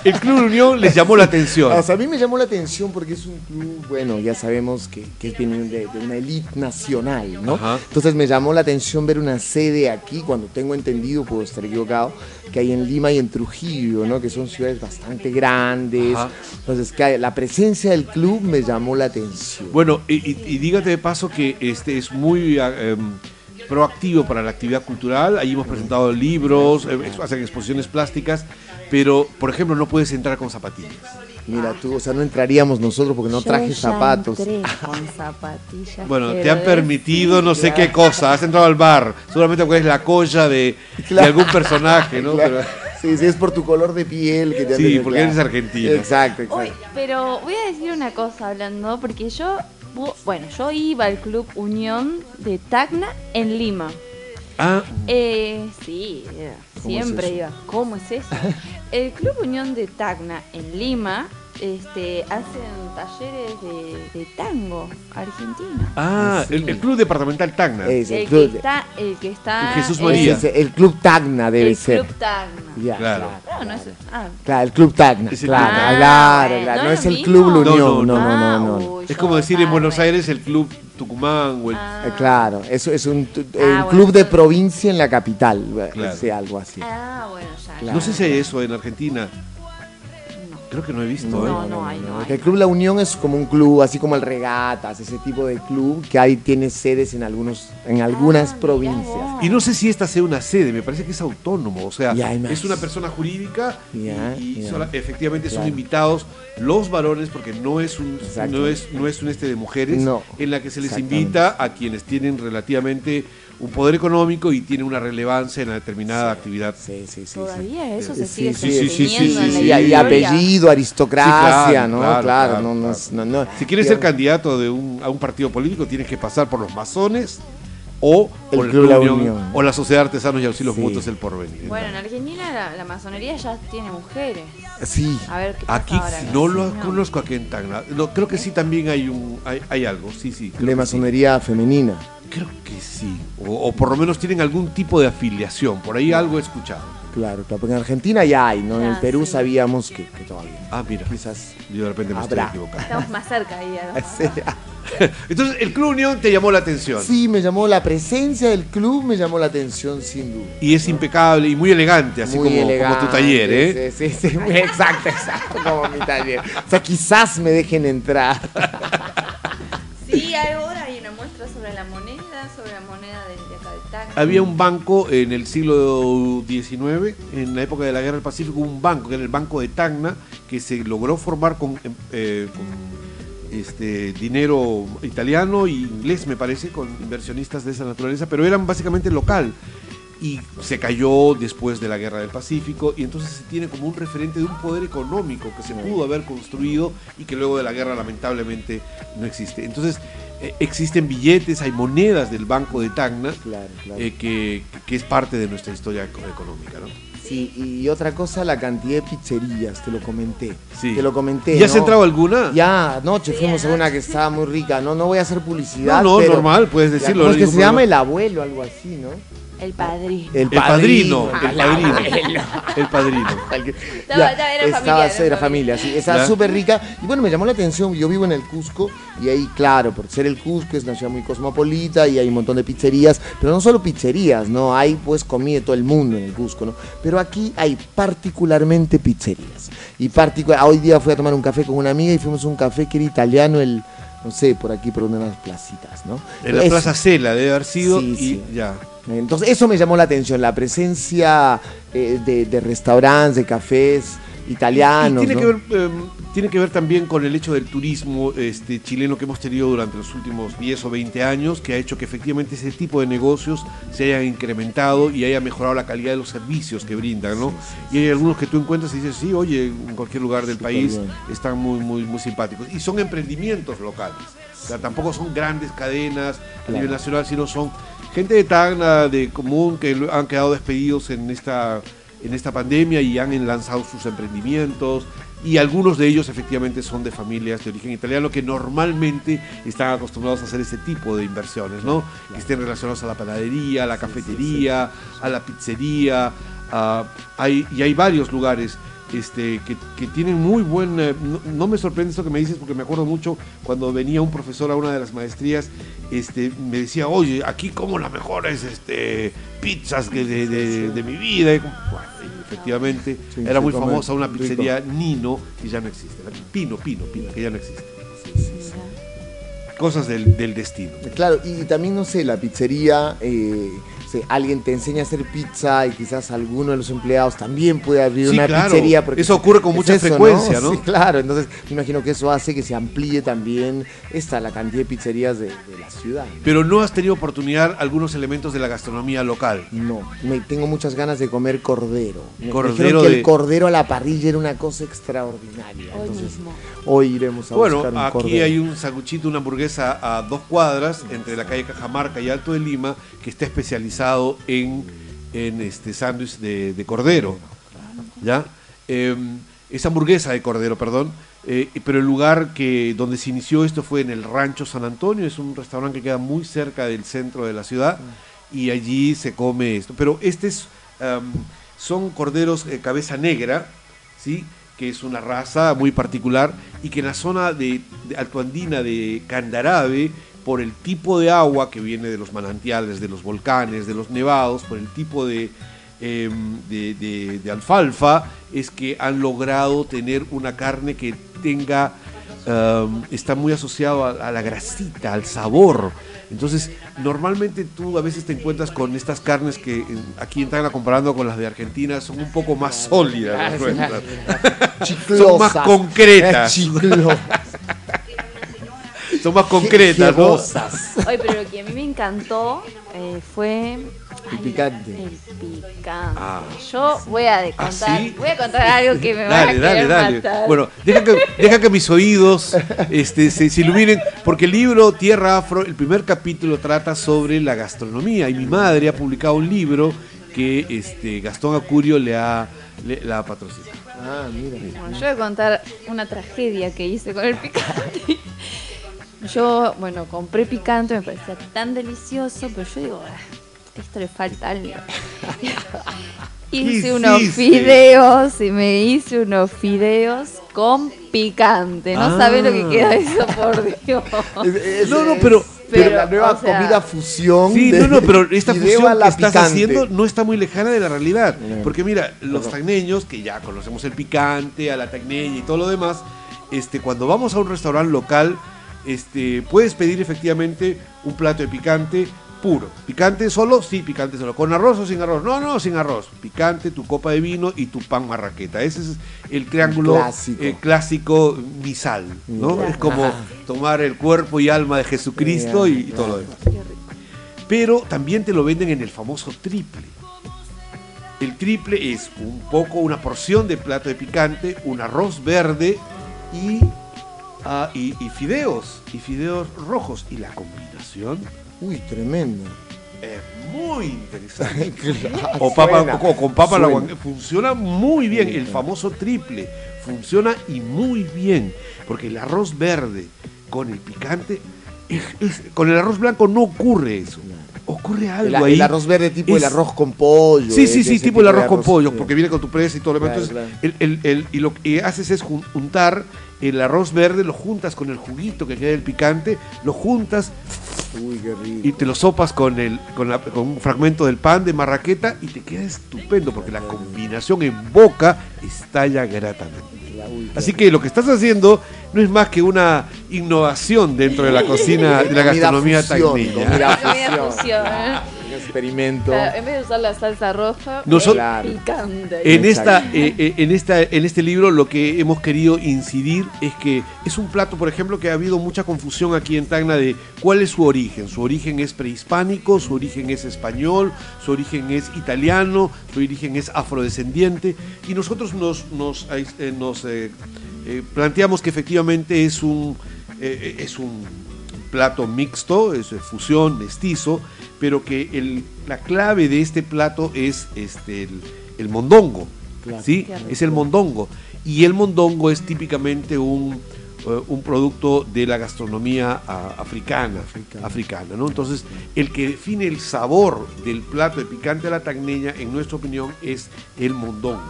el Club Unión les llamó la atención. O sea, a mí me llamó la atención porque es un club, bueno, ya sabemos que, que viene de, de una élite nacional, ¿no? Ajá. Entonces me llamó la atención ver una sede aquí, cuando tengo entendido, puedo estar equivocado, que hay en Lima y en Trujillo, ¿no? Que son ciudades bastante grandes. Ajá. Entonces, que la presencia del club me llamó la atención. Bueno, y, y- y dígate de paso que este es muy ah, em, proactivo para la actividad cultural. Allí hemos presentado libros, eh, hacen exposiciones plásticas, pero por ejemplo no puedes entrar con zapatillas. Mira tú, o sea, no entraríamos nosotros porque no Yo traje ya zapatos. entré con zapatillas. Bueno, te han permitido no sé qué cosa, has entrado al bar, seguramente porque es la colla de, algún personaje, ¿no? Claro. Pero- Sí, sí, es por tu color de piel que te Sí, porque claro. eres argentina. Exacto, exacto. Uy, pero voy a decir una cosa hablando, porque yo, bueno, yo iba al Club Unión de Tacna en Lima. ah, Eh, sí, eh, ¿Cómo siempre es iba. ¿Cómo es eso? El Club Unión de Tacna en Lima este, hacen talleres de, de tango argentino. ah, Sí. el, el Club Departamental Tacna. Es el El que club, de- está, el que está El Jesús María. es el club Tacna debe el ser. Club Tacna. Ya, Claro. claro. No, no es. Ah, Claro, el club Tacna. El claro, club. claro, Ah, claro, No, ¿no es el club No? Unión. No, no, Ah, no, no. uy, Es como decir en ah, Buenos bueno. Aires el Club Tucumán o el... Ah. Eh, Claro, eso es un, Ah, bueno, club de provincia en la capital. Claro. Sí, algo así. Ah, bueno, ya. Claro. No sé si hay eso en Argentina. No. Creo que no he visto. No, ¿eh? no, hay, no hay. El Club La Unión es como un club, así como el Regatas, ese tipo de club que hay, tiene sedes en algunos, en algunas Ah, mirá provincias. Y no sé si esta sea una sede, me parece que es autónomo, o sea, es una persona jurídica y- efectivamente son invitados los varones porque no es un no es no es un este de mujeres No, en la que se les invita a quienes tienen relativamente un poder económico y tiene una relevancia en la determinada actividad. Sí, sí, sí. Todavía eso se sigue sí, sí, sí, la Y, apellido, aristocracia, Sí, claro, ¿no? claro, Claro, claro, no, no, claro. es- no, no. Si quieres ser candidato de un, a un partido político, tienes que pasar por los masones o El por Club La Unión. o la Sociedad de Artesanos y Auxilios Sí. Mutuos El Porvenir. Bueno, en Argentina la, la masonería ya tiene mujeres. Sí, A ver qué pasa Aquí ahora. no lo conozco aquí en Tacna. No, creo que sí también hay un hay, hay algo, sí, sí. que masonería femenina. Creo que sí. O, o por lo menos tienen algún tipo de afiliación. Por ahí algo he escuchado. Claro, claro, porque en Argentina ya hay, ¿no? En el Perú sí. sabíamos que, que todavía. Ah, mira. Quizás. Yo de repente me Habrá. estoy equivocando. Estamos más cerca ahí. ¿no? Sí. Entonces, el Club Unión te llamó la atención. Sí, me llamó la presencia del club, me llamó la atención sin duda. Y es impecable y muy elegante, así Muy como, como tu taller, ¿eh? Sí, sí, sí, exacto, exacto, como mi taller. O sea, quizás me dejen entrar. Había un banco en el siglo XIX, en la época de la Guerra del Pacífico, un banco, que era el Banco de Tacna, que se logró formar con, eh, con, este, dinero italiano e inglés, me parece, con inversionistas de esa naturaleza, pero eran básicamente local. Y se cayó después de la Guerra del Pacífico, y entonces se tiene como un referente de un poder económico que se pudo haber construido y que luego de la guerra lamentablemente no existe. Entonces, eh, existen billetes, hay monedas del Banco de Tacna, Claro, claro. eh, que, que es parte de nuestra historia eco- económica, ¿no? Sí, y otra cosa, la cantidad de pizzerías, te lo comenté. Sí. Te lo comenté. ¿Ya has ¿no? entrado alguna? Ya, anoche Sí, fuimos a una que estaba muy rica. No, no voy a hacer publicidad. No, no, pero- normal, puedes decirlo. ¿Cómo no es que se llama el abuelo, algo así, ¿no? El padrino. El padrino, el Ah, padrino. El padrino. Estaba- era familia, sí, estaba súper rica. Y bueno, me llamó la atención, yo vivo en el Cusco y ahí, claro, por ser el Cusco es una ciudad muy cosmopolita y hay un montón de pizzerías, pero no solo pizzerías, ¿no? Hay pues comida de todo el mundo en el Cusco, ¿no? Pero aquí hay particularmente pizzerías. Y particu- hoy día fui a tomar un café con una amiga y fuimos a un café que era italiano, el, no sé, por aquí, por una de las placitas, ¿no? En la Eso. Plaza Cela debe haber sido Sí, y sí. ya. Entonces, eso me llamó la atención, la presencia eh, de, de restaurantes, de cafés italianos. Y tiene, ¿no? que ver, eh, tiene que ver también con el hecho del turismo este, chileno que hemos tenido durante los últimos 10 o 20 años, que ha hecho que efectivamente ese tipo de negocios se hayan incrementado y haya mejorado la calidad de los servicios que brindan, ¿no? y hay algunos que tú encuentras y dices, sí, oye, en cualquier lugar del país bien. están muy, muy, muy simpáticos. Y son emprendimientos locales. O sea, tampoco son grandes cadenas a Claro. nivel nacional, sino son gente de Tacna, de común, que han quedado despedidos en esta, en esta pandemia y han lanzado sus emprendimientos. Y algunos de ellos efectivamente son de familias de origen italiano que normalmente están acostumbrados a hacer ese tipo de inversiones, ¿no? Que estén relacionados a la panadería, a la cafetería, a la pizzería. a- hay, y hay varios lugares este, que, que tienen muy buen... eh, no, no me sorprende esto que me dices porque me acuerdo mucho cuando venía un profesor a una de las maestrías, este, me decía, oye, aquí como las mejores este, pizzas que de, de- de mi vida. Y bueno, efectivamente, Sí, era muy famosa una rico. pizzería Nino, que ya no existe. La Pino, Pino, Pino, que ya no existe. Cosas del, del destino. Claro, y también, no sé, la pizzería, eh, sé, alguien te enseña a hacer pizza y quizás alguno de los empleados también puede abrir Sí, una claro. pizzería. porque Eso ocurre con es mucha eso, frecuencia, ¿no? Sí, claro, entonces me imagino que eso hace que se amplíe también esta, la cantidad de pizzerías de, de la ciudad. Pero no has tenido oportunidad algunos elementos de la gastronomía local. No, me, tengo muchas ganas de comer cordero. Me- me Cordero dijeron que de- el cordero a la parrilla era una cosa extraordinaria. Hoy Entonces, mismo. hoy iremos a Bueno, buscar un aquí cordero. hay un sanguchito, una hamburguesa a dos cuadras entre la calle Cajamarca y Alto de Lima que está en, en este sándwich de, de cordero. ¿Ya? Eh, es hamburguesa de cordero, perdón. eh, pero el lugar que donde se inició esto fue en el Rancho San Antonio, es un restaurante que queda muy cerca del centro de la ciudad y allí se come esto. Pero este es, am, son corderos eh, cabeza negra, ¿sí? que es una raza muy particular y que en la zona de, de altoandina de Candarabe, por el tipo de agua que viene de los manantiales, de los volcanes, de los nevados, por el tipo de, em, de, de- de alfalfa, es que han logrado tener una carne que tenga, am, está muy asociado a, a la grasita, al sabor. Entonces, normalmente tú a veces te encuentras con estas carnes que aquí en Tacna comparando con las de Argentina son un poco más sólidas. las nuestras. Chiclosas. son más concretas. Son más concretas, ¿no? Oye, pero lo que a mí me encantó eh, fue El picante. el picante. Ah. Yo voy a ¿Ah, contar, sí? voy a contar algo que me va a Dale, dale, dale. matar. Bueno, deja que, deja que mis oídos este, se, se iluminen, porque el libro Tierra Afro, el primer capítulo trata sobre la gastronomía, y mi madre ha publicado un libro que este, Gastón Acurio le ha, le, la ha patrocinado. Ah, mira. Bueno, yo voy a contar una tragedia que hice con el picante. Yo, bueno, compré picante, me parecía tan delicioso, pero yo digo, "Ah, esto le falta algo. hice unos hiciste? fideos y me hice unos fideos con picante. No Ah. sabes lo que queda eso, por Dios. No, no, pero- pero, la nueva o sea- comida fusión. Sí, de- no, no, pero esta fusión que estás picante. haciendo no está muy lejana de la realidad. Porque mira, los tagneños, que ya conocemos el picante, a la tagneña y todo lo demás, este, cuando vamos a un restaurante local, este, puedes pedir efectivamente un plato de picante puro. ¿Picante solo? Sí, picante solo. ¿Con arroz o sin arroz? No, no, sin arroz. Picante, tu copa de vino y tu pan marraqueta. Ese es el triángulo Clásico. eh, clásico misal, ¿no? Es como Ajá. tomar el cuerpo y alma de Jesucristo y, y todo lo demás pero también te lo venden en el famoso triple. El triple es un poco, una porción de plato de picante, un arroz verde y, ah, y, y fideos, y fideos rojos. Y la combinación Uy, tremendo. es muy interesante. Claro, O, papa, suena, o con papa la funciona muy bien, el famoso triple funciona y muy bien, porque el arroz verde con el picante, es- es- con el arroz blanco no ocurre eso, ocurre algo El, ahí. el arroz verde tipo el arroz con pollo. Sí, sí, sí, tipo el arroz con pollo, sí. porque viene con tu presa y todo lo demás. Claro, Entonces, claro. el- el- y lo que haces es jun- juntar el arroz verde, lo juntas con el juguito que queda del picante, lo juntas Uy, qué rico. y te lo sopas con, el, con, la- con un fragmento del pan de marraqueta y te queda estupendo porque la combinación en boca estalla gratamente. Así que lo que estás haciendo no es más que una innovación dentro de la cocina, de la gastronomía fusión, experimento. Claro, en vez de usar la salsa roja, Nosotros- Claro. picante. En, esta, eh, eh, en, esta, en este libro lo que hemos querido incidir es que es un plato, por ejemplo, que ha habido mucha confusión aquí en Tacna de cuál es su origen. Su origen es prehispánico, su origen es español, su origen es italiano, su origen es afrodescendiente. Y nosotros nos, nos, eh, nos, eh, eh, planteamos que efectivamente es un, eh, es un plato mixto, es eh, fusión, mestizo, pero que el- la clave de este plato es este, el, el mondongo. Claro. ¿sí? Es el mondongo. Y el mondongo es típicamente un, eh, un producto de la gastronomía ah, africana, Africana. africana. ¿no? Entonces, el que define el sabor del plato de picante a la tagneña, en nuestra opinión, es el mondongo.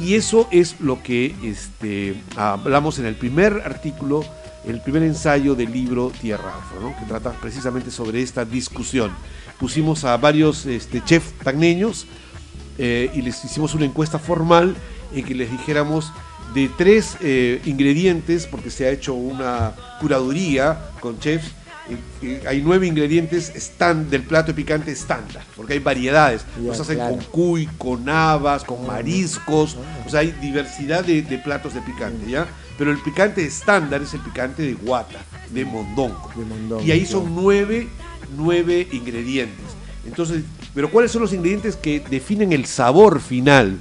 Y eso es lo que este, hablamos en el primer artículo, el primer ensayo del libro Tierra Afro, ¿no? que trata precisamente sobre esta discusión. Pusimos a varios este, chefs tagneños eh, y les hicimos una encuesta formal en que les dijéramos de tres eh, ingredientes, porque se ha hecho una curaduría con chefs, eh, eh, hay nueve ingredientes están del plato de picante estándar, porque hay variedades. Ya, Los hacen claro. con cuy, con habas, con mariscos, o sea, hay diversidad de, de platos de picante, ¿ya? Pero el picante estándar es el picante de guata, de mondongo. De mondongo, y ahí claro. son nueve, nueve ingredientes. Entonces, pero ¿cuáles son los ingredientes que definen el sabor final?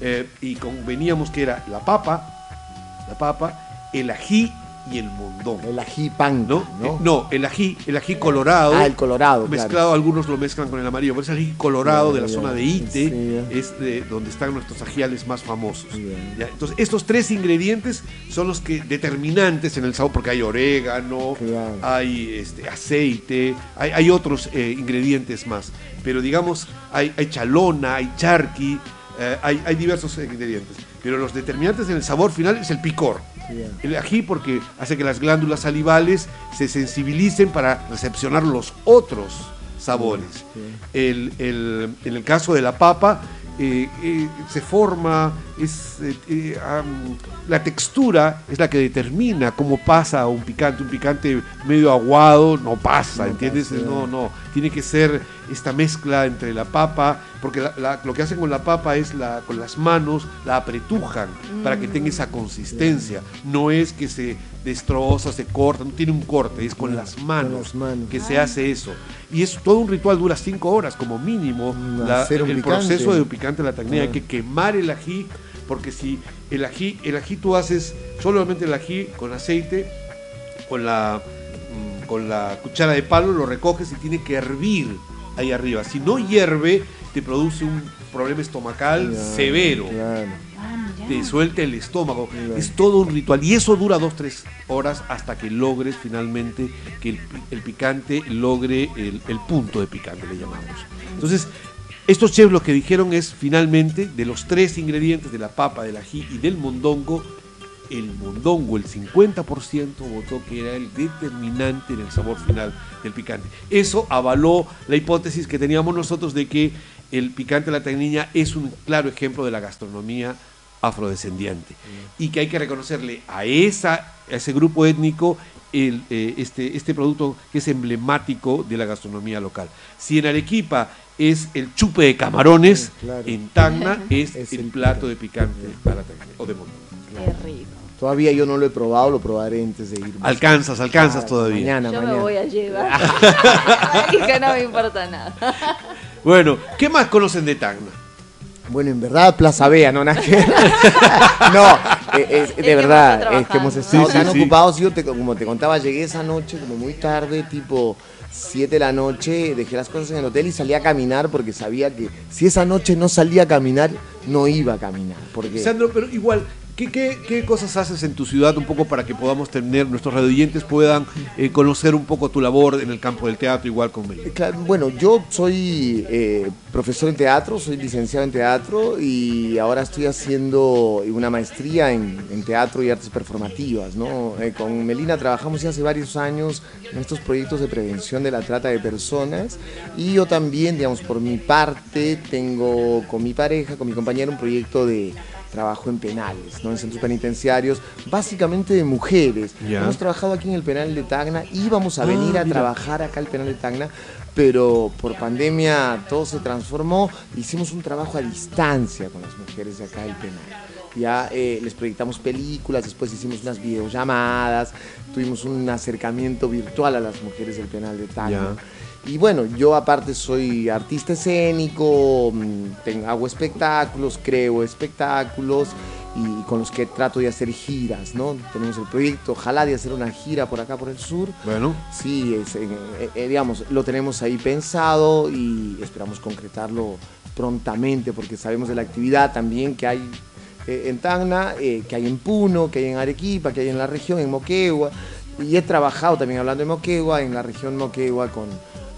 Eh, y conveníamos que era la papa, la papa, el ají y el mondongo. El ají pan, ¿No? ¿no? Eh, no, el ají, el ají colorado. Ah, el colorado, claro. Mezclado, algunos lo mezclan con el amarillo, pero es el ají colorado de la zona de Ite, es de donde están nuestros ajiales más famosos. Ya, Entonces, estos tres ingredientes son los que determinantes en el sabor, porque hay orégano, Claro. hay este, aceite, hay, hay otros eh, ingredientes más. Pero digamos, hay, hay chalona, hay charqui, eh, hay, hay diversos ingredientes. Pero los determinantes en el sabor final es el picor. El ají porque hace que las glándulas salivales se sensibilicen para recepcionar los otros sabores. El- el- en el caso de la papa, eh, eh, se forma, es, eh, la textura es la que determina cómo pasa un picante. Un picante medio aguado no pasa, No ¿entiendes? pasa, no, no. Tiene que ser esta mezcla entre la papa, porque la- la- lo que hacen con la papa es la, con las manos la apretujan para que tenga esa consistencia. No es que se destroza, se corta, no tiene un corte, es con las manos, las manos. que se hace eso. Y es todo un ritual, dura cinco horas como mínimo. Mm, el picante. proceso de picante de la tacnea, hay Ah. que quemar el ají, porque si el ají, el ají tú haces solamente el ají con aceite, con la, mm, con la cuchara de palo, lo recoges y tiene que hervir ahí arriba. Si no hierve, te produce un problema estomacal severo. Claro. Ah. Te suelta el estómago. Claro. Es todo un ritual. Y eso dura dos, tres horas hasta que logres finalmente que el, pi- el picante logre el, el punto de picante, le llamamos. Entonces, estos chefs lo que dijeron es finalmente de los tres ingredientes de la papa, del ají y del mondongo, el mondongo, el 50% votó que era el determinante en el sabor final del picante. Eso avaló la hipótesis que teníamos nosotros de que el picante de la tacniña es un claro ejemplo de la gastronomía afrodescendiente y que hay que reconocerle a, esa, a ese grupo étnico el, eh, este, este producto que es emblemático de la gastronomía local. Si en Arequipa es el chupe de camarones, claro. en Tacna es, Es el, plato de picante a la tacneña, o de mondongo. Qué rico. Todavía yo no lo he probado, lo probaré antes de irme. Alcanzas, alcanzas Ah, todavía. Mañana, Yo mañana. me voy a llevar. que no me importa nada. Bueno, ¿qué más conocen de Tacna? Bueno, en verdad, Plaza Bea, no nada que. No, eh, es- Es que de verdad, estado es que hemos estado Sí, tan sí, sí. ocupados. Yo, te- como te contaba, llegué esa noche, como muy tarde, tipo 7 de la noche, dejé las cosas en el hotel y salí a caminar porque sabía que si esa noche no salía a caminar, no iba a caminar. Porque Sandro, pero igual, ¿qué, cosas haces en tu ciudad un poco para que podamos tener, nuestros radioyentes puedan eh, conocer un poco tu labor en el campo del teatro, igual con? Eh, claro, Bueno, yo soy eh, profesor en teatro, soy licenciado en teatro y ahora estoy haciendo una maestría en, teatro y artes performativas. con Melina trabajamos ya hace varios años en estos proyectos de prevención de la trata de personas y yo también, digamos, por mi parte, tengo con mi pareja, con mi compañera, un proyecto de trabajo en penales, ¿no? en centros penitenciarios, básicamente de mujeres. Hemos trabajado aquí en el penal de Tacna, íbamos a venir Ah, a mira. trabajar acá al penal de Tacna, pero por pandemia todo se transformó. Hicimos un trabajo a distancia con las mujeres de acá del penal. Ya eh, les proyectamos películas, después hicimos unas videollamadas, tuvimos un acercamiento virtual a las mujeres del penal de Tacna. Y bueno, yo aparte soy artista escénico, mm, tengo- hago espectáculos, creo espectáculos y con los que trato de hacer giras, ¿no? Tenemos el proyecto, ojalá de hacer una gira por acá, por el sur. Bueno, Sí, es, eh, eh, digamos, lo tenemos ahí pensado y esperamos concretarlo prontamente porque sabemos de la actividad también que hay eh, en Tacna, que hay en Puno, que hay en Arequipa, que hay en la región, en Moquegua. Y he trabajado también hablando de Moquegua, en la región Moquegua, con,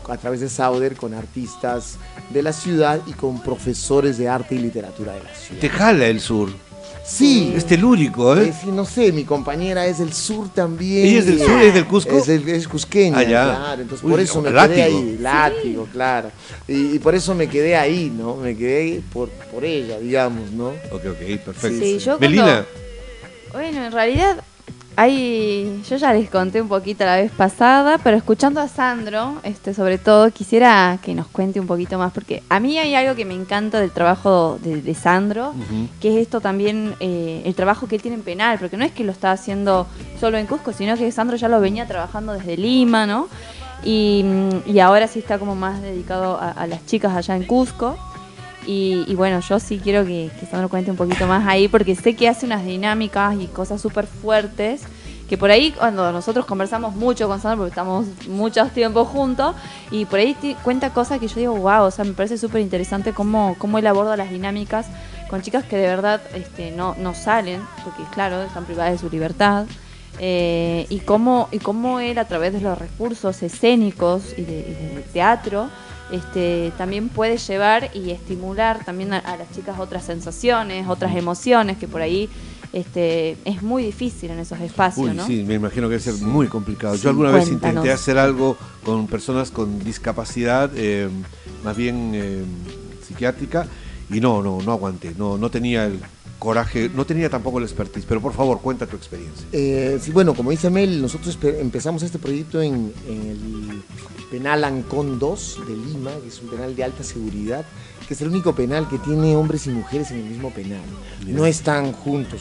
a través de Sauder, con artistas de la ciudad y con profesores de arte y literatura de la ciudad. te jala el sur. Sí, Es telúrico, ¿eh? eh, sí, no sé, mi compañera es del sur también. ¿Ella es del sur? ¿Es del Cusco? Es, del- es cusqueña, Ah, ya. claro. Entonces, Uy, por eso me látigo. quedé ahí. Látigo, claro. Y, y por eso me quedé ahí, ¿no? Me quedé por, por ella, digamos, ¿no? Ok, ok, perfecto. Sí, yo cuando- Melina, Bueno, en realidad hay, yo ya les conté un poquito la vez pasada, pero escuchando a Sandro, este, sobre todo quisiera que nos cuente un poquito más, porque a mí hay algo que me encanta del trabajo de, de Sandro, que es esto también, eh, el trabajo que él tiene en penal, porque no es que lo está haciendo solo en Cusco, sino que Sandro ya lo venía trabajando desde Lima, ¿no? Y, y ahora sí está como más dedicado a, a las chicas allá en Cusco. Y, y bueno, yo sí quiero que, que Sandro cuente un poquito más ahí, porque sé que hace unas dinámicas y cosas súper fuertes, que por ahí cuando nosotros conversamos mucho con Sandro, porque estamos muchos tiempos juntos, y por ahí cuenta cosas que yo digo, wow, o sea, me parece súper interesante cómo, cómo él aborda las dinámicas con chicas que de verdad este, no, no salen, porque claro, están privadas de su libertad. eh, y cómo y cómo él a través de los recursos escénicos y de, y de teatro este, también puede llevar y estimular también a, a las chicas otras sensaciones, otras emociones que por ahí este, es muy difícil en esos espacios, Uy, ¿no? sí, me imagino que debe ser muy complicado. Sí, Yo alguna vez intenté hacer algo con personas con discapacidad, eh, más bien eh, psiquiátrica, y no, no, no aguanté. No, no tenía el coraje, no tenía tampoco el expertise, pero por favor, cuenta tu experiencia. Eh, sí, bueno, como dice Mel, nosotros empezamos este proyecto en, en el penal Ancón 2 de Lima, que es un penal de alta seguridad, que es el único penal que tiene hombres y mujeres en el mismo penal. No están juntos,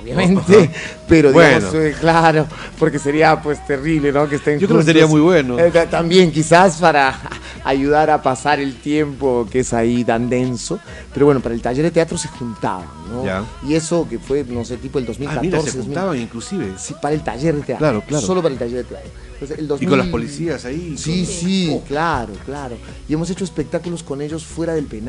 obviamente, pero digamos, Bueno. eh, claro, porque sería pues terrible, ¿no? Que estén Yo creo que sería muy bueno. Eh, ta- también quizás para ayudar a pasar el tiempo que es ahí tan denso, pero bueno, para el taller de teatro se juntaban, ¿no? Ya. Y eso que fue, no sé, tipo el Ah, 2014. mira, se 2000. juntaban inclusive. Sí, para el taller de teatro. Claro, claro. Solo para el taller de teatro. Entonces, el Y con 2000 las policías ahí. Sí, con- sí, Oh. claro, claro. Y hemos hecho espectáculos con ellos fuera del penal.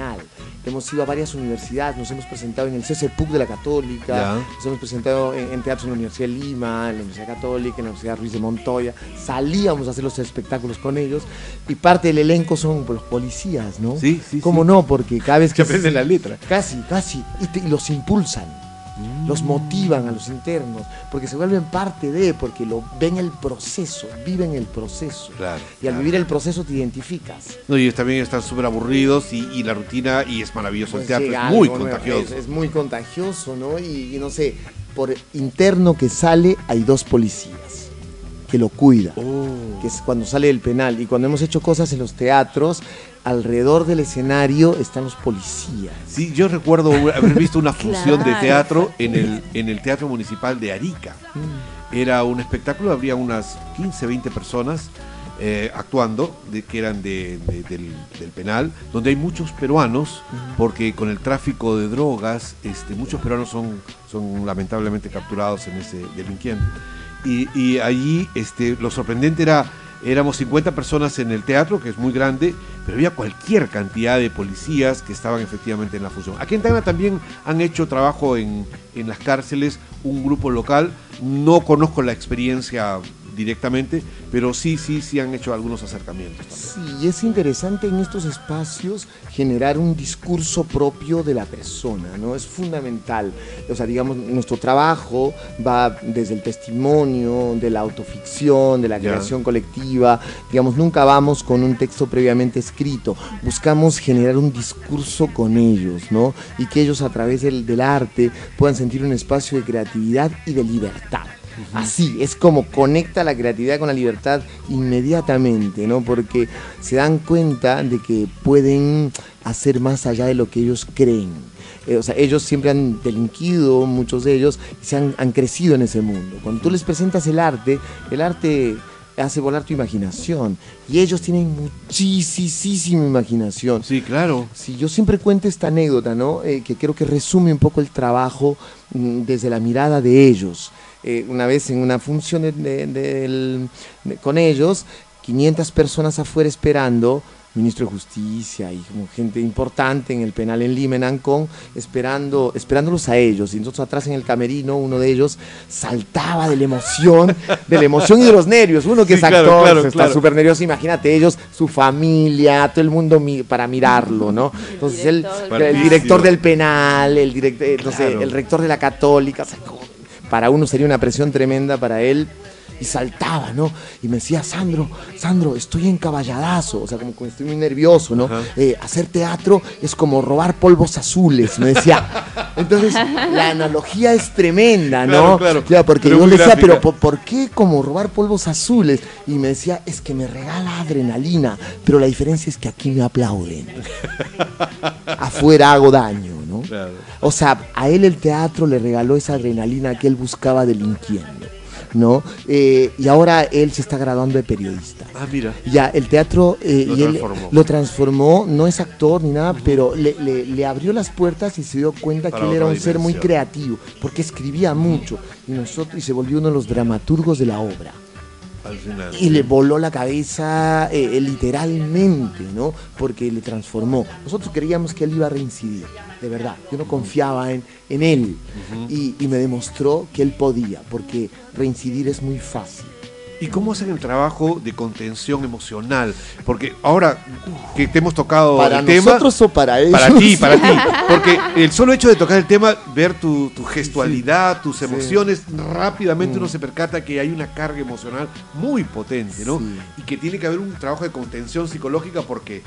Hemos ido a varias universidades, nos hemos presentado en el CCPUC de la Católica, Ya. nos hemos presentado en, en teatros en la Universidad de Lima, en la Universidad Católica, en la Universidad Ruiz de Montoya. Salíamos a hacer los espectáculos con ellos y parte del elenco son los policías, ¿no? Sí, sí, ¿Cómo sí. no? Porque cada vez Que que... aprenden la letra. Casi, casi. Y, te- y los impulsan. Los motivan a los internos, porque se vuelven parte de, porque lo ven el proceso, viven el proceso. Claro, Y al claro. vivir el proceso te identificas. No, y también están súper aburridos y, y la rutina, y es maravilloso el Pues teatro, es muy nuevo, contagioso. Es, es muy contagioso, ¿no? Y, y no sé, por interno que sale hay dos policías que lo cuidan. Oh. que es cuando sale del penal. Y cuando hemos hecho cosas en los teatros, alrededor del escenario están los policías. Sí, yo recuerdo haber visto una función de teatro en el, en el Teatro Municipal de Arica. Era un espectáculo, habría unas 15, 20 personas eh, actuando, de, que eran de- de- del, del penal, donde hay muchos peruanos, porque con el tráfico de drogas, este, muchos peruanos son, son lamentablemente capturados en ese delinquiente. Y, y allí este, lo sorprendente era, éramos 50 personas en el teatro, que es muy grande, pero había cualquier cantidad de policías que estaban efectivamente en la función. Aquí en Tacna también han hecho trabajo en, en las cárceles, un grupo local, no conozco la experiencia directamente, pero sí, sí, sí han hecho algunos acercamientos. también. Sí, es interesante en estos espacios generar un discurso propio de la persona, ¿no? Es fundamental. O sea, digamos, nuestro trabajo va desde el testimonio, de la autoficción, de la creación colectiva. Digamos, nunca vamos con un texto previamente escrito. Buscamos generar un discurso con ellos, ¿no? Y que ellos a través del, del arte puedan sentir un espacio de creatividad y de libertad. Así, es como conecta la creatividad con la libertad inmediatamente, ¿no? Porque se dan cuenta de que pueden hacer más allá de lo que ellos creen. Eh, o sea, ellos siempre han delinquido, muchos de ellos, y se han, han crecido en ese mundo. Cuando tú les presentas el arte, el arte hace volar tu imaginación. Y ellos tienen muchísima imaginación. Sí, claro. Sí, yo siempre cuento esta anécdota, ¿no? Eh, que creo que resume un poco el trabajo mm, desde la mirada de ellos. Eh, una vez en una función de- de- del- de- con ellos, 500 personas afuera esperando, ministro de Justicia y como gente importante en el penal en Lima, en Ancón, esperando, esperándolos a ellos. Y nosotros atrás en el camerino, uno de ellos saltaba de la emoción, de la emoción y de los nervios. Uno que Sí, es actor, claro, está claro. súper nervioso, imagínate ellos, su familia, todo el mundo mi- para mirarlo, ¿no? Entonces el penal. director del penal, el director, sé, Claro. el rector de la católica, o sea, como- para uno sería una presión tremenda, para él, y saltaba, ¿no? Y me decía, Sandro, Sandro, estoy encaballadazo, o sea, como que estoy muy nervioso, ¿no? Eh, hacer teatro es como robar polvos azules, me decía. Entonces, la analogía es tremenda, ¿no? Claro, claro. Porque Pero yo decía, gráfica. pero ¿por, por qué como robar polvos azules? Y me decía, es que me regala adrenalina, pero la diferencia es que aquí me aplauden. Afuera hago daño, ¿no? Claro. O sea, a él el teatro le regaló esa adrenalina que él buscaba delinquiendo, ¿no? Eh, y ahora él se está graduando de periodista. Ah, mira. Ya, el teatro eh, Lo y él transformó. lo transformó, no es actor ni nada, pero le, le- le abrió las puertas y se dio cuenta Para que él era un ser muy creativo, porque escribía mucho y nosotros y se volvió uno de los dramaturgos de la obra. Al final. Y le voló la cabeza eh, literalmente, ¿no? Porque le transformó. Nosotros creíamos que él iba a reincidir, de verdad. Yo no confiaba en, en él. y, y me demostró que él podía, porque reincidir es muy fácil. ¿Y cómo hacen el trabajo de contención emocional? Porque ahora que te hemos tocado ¿Para el tema. nosotros o para ellos? Para ti, para ti. Porque el solo hecho de tocar el tema, ver tu, tu gestualidad, tus emociones, rápidamente uno se percata que hay una carga emocional muy potente, ¿no? Sí. Y que tiene que haber un trabajo de contención psicológica porque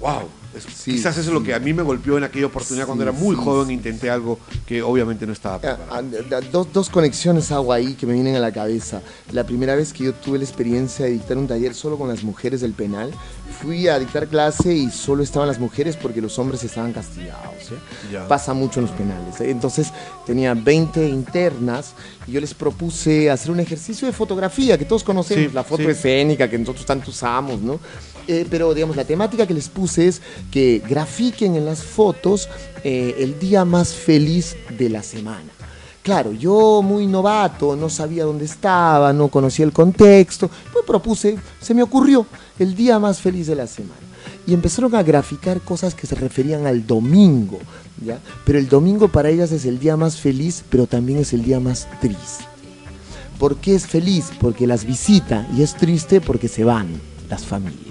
wow. Es- Sí, quizás eso es lo sí. que a mí me golpeó en aquella oportunidad cuando Sí, era muy sí, joven, sí. intenté algo que obviamente no estaba Ah, preparado. ah, Dos, dos conexiones hago ahí que me vienen a la cabeza. La primera vez que yo tuve la experiencia de dictar un taller solo con las mujeres del penal, fui a dictar clase y solo estaban las mujeres porque los hombres estaban castigados. ¿eh? Pasa mucho en los penales. ¿eh? Entonces tenía 20 internas y yo les propuse hacer un ejercicio de fotografía que todos conocemos, Sí, la foto sí. escénica que nosotros tanto usamos, ¿no? Eh, pero digamos, la temática que les puse es que grafiquen en las fotos eh, el día más feliz de la semana. Claro, yo muy novato, no sabía dónde estaba, no conocía el contexto, pues propuse, se me ocurrió el día más feliz de la semana. Y empezaron a graficar cosas que se referían al domingo, ¿ya? Pero el domingo para ellas es el día más feliz, pero también es el día más triste. ¿Por qué es feliz? Porque las visita y es triste porque se van las familias.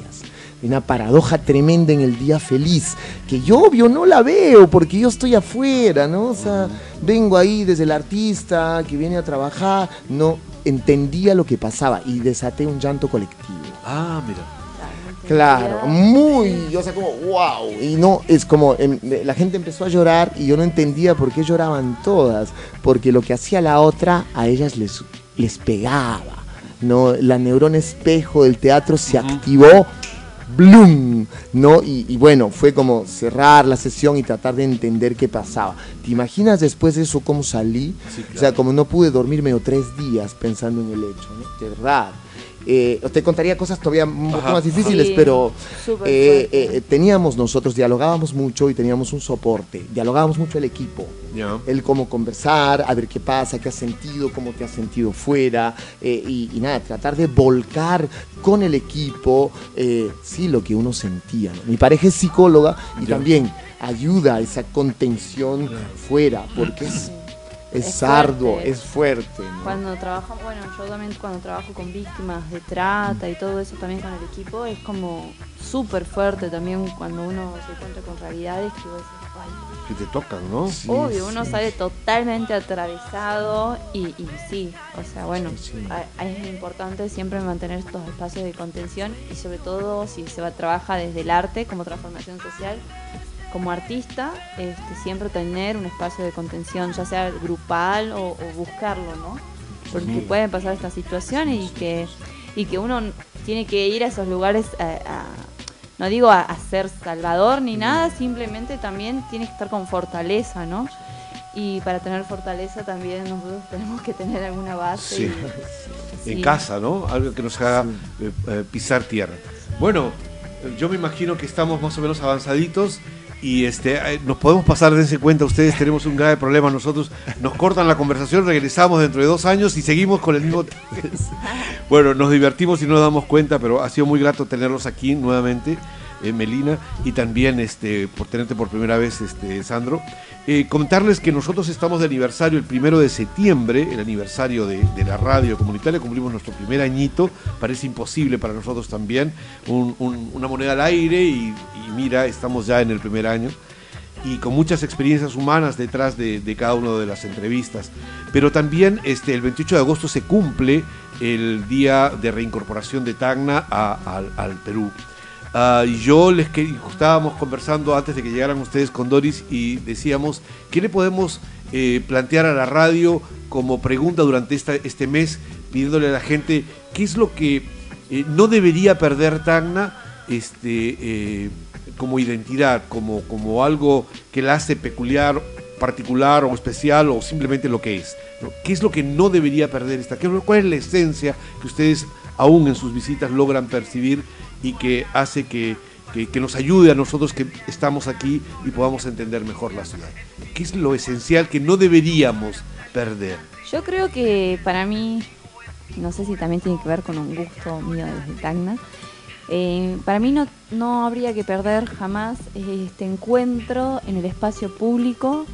Una paradoja tremenda en el día feliz, que yo obvio no la veo porque yo estoy afuera, ¿no? O sea, vengo ahí desde el artista que viene a trabajar, no entendía lo que pasaba y desaté un llanto colectivo. Ah, mira. Claro, muy, o sea, como wow. Y no, es como em, la gente empezó a llorar y yo no entendía por qué lloraban todas, porque lo que hacía la otra a ellas les, les pegaba. ¿no? La neurona espejo del teatro se activó, ¡blum! ¿no? Y, y bueno, fue como cerrar la sesión y tratar de entender qué pasaba. ¿Te imaginas después de eso cómo salí? Sí, O sea, como no pude dormirme o tres días pensando en el hecho, ¿no? De verdad. Eh, te contaría cosas todavía un poco más difíciles, Sí, pero eh, eh, teníamos nosotros, dialogábamos mucho y teníamos un soporte, dialogábamos mucho el equipo. Ya. El cómo conversar, a ver qué pasa, qué has sentido, cómo te has sentido fuera, eh, y, y nada, tratar de volcar con el equipo, eh, sí, lo que uno sentía. ¿no? Mi pareja es psicóloga y Ya. también ayuda a esa contención fuera, porque es, es, Es arduo, fuerte. es fuerte. ¿no? Cuando trabajamos, bueno, yo también cuando trabajo con víctimas de trata y todo eso también con el equipo, es como súper fuerte también cuando uno se encuentra con realidades que vos decís, "Ay, Que te tocan, ¿no? Sí, Obvio, uno sale totalmente atravesado y, y sí, o sea, bueno, Sí, sí. a- es importante siempre mantener estos espacios de contención y sobre todo si se va trabaja desde el arte como transformación social, como artista, este, siempre tener un espacio de contención, ya sea grupal o, o buscarlo, ¿no? Porque pueden pasar estas situaciones y que, y que uno tiene que ir a esos lugares a, a- no digo a, a ser salvador ni nada, simplemente también tiene que estar con fortaleza, ¿no? Y para tener fortaleza también nosotros tenemos que tener alguna base. Sí. y- En sí. casa, ¿no? Algo que nos haga eh, eh, pisar tierra. Bueno, eh, yo me imagino que estamos más o menos avanzaditos y este eh, nos podemos pasar, dense cuenta, ustedes tenemos un grave problema, nosotros nos cortan la conversación, regresamos dentro de dos años y seguimos con el mismo... bueno, nos divertimos y no nos damos cuenta, pero ha sido muy grato tenerlos aquí nuevamente, eh, Melina, y también este, por tenerte por primera vez, este, Sandro. Eh, comentarles que nosotros estamos de aniversario el primero de septiembre, el aniversario de, de la radio comunitaria, cumplimos nuestro primer añito, parece imposible para nosotros también, un- un- una moneda al aire y, y mira, estamos ya en el primer año y con muchas experiencias humanas detrás de, de cada una de las entrevistas. Pero también este, el 28 de agosto se cumple el día de reincorporación de Tacna a- al, al Perú. Y yo les que estábamos conversando antes de que llegaran ustedes con Doris y decíamos, ¿qué le podemos eh, plantear a la radio como pregunta durante este mes, pidiéndole a la gente qué es lo que eh, no debería perder Tacna este, eh, como identidad, como, como algo que la hace peculiar, particular o especial o simplemente lo que es? ¿Qué es lo que no debería perder esta? ¿Qué- ¿Cuál es la esencia que ustedes aún en sus visitas logran percibir y que hace que, que- nos ayude a nosotros que estamos aquí y podamos entender mejor la ciudad? ¿Qué es lo esencial que no deberíamos perder? Yo creo que para mí, no sé si también tiene que ver con un gusto mío desde Tacna, eh, para mí no, no habría que perder jamás este encuentro en el espacio público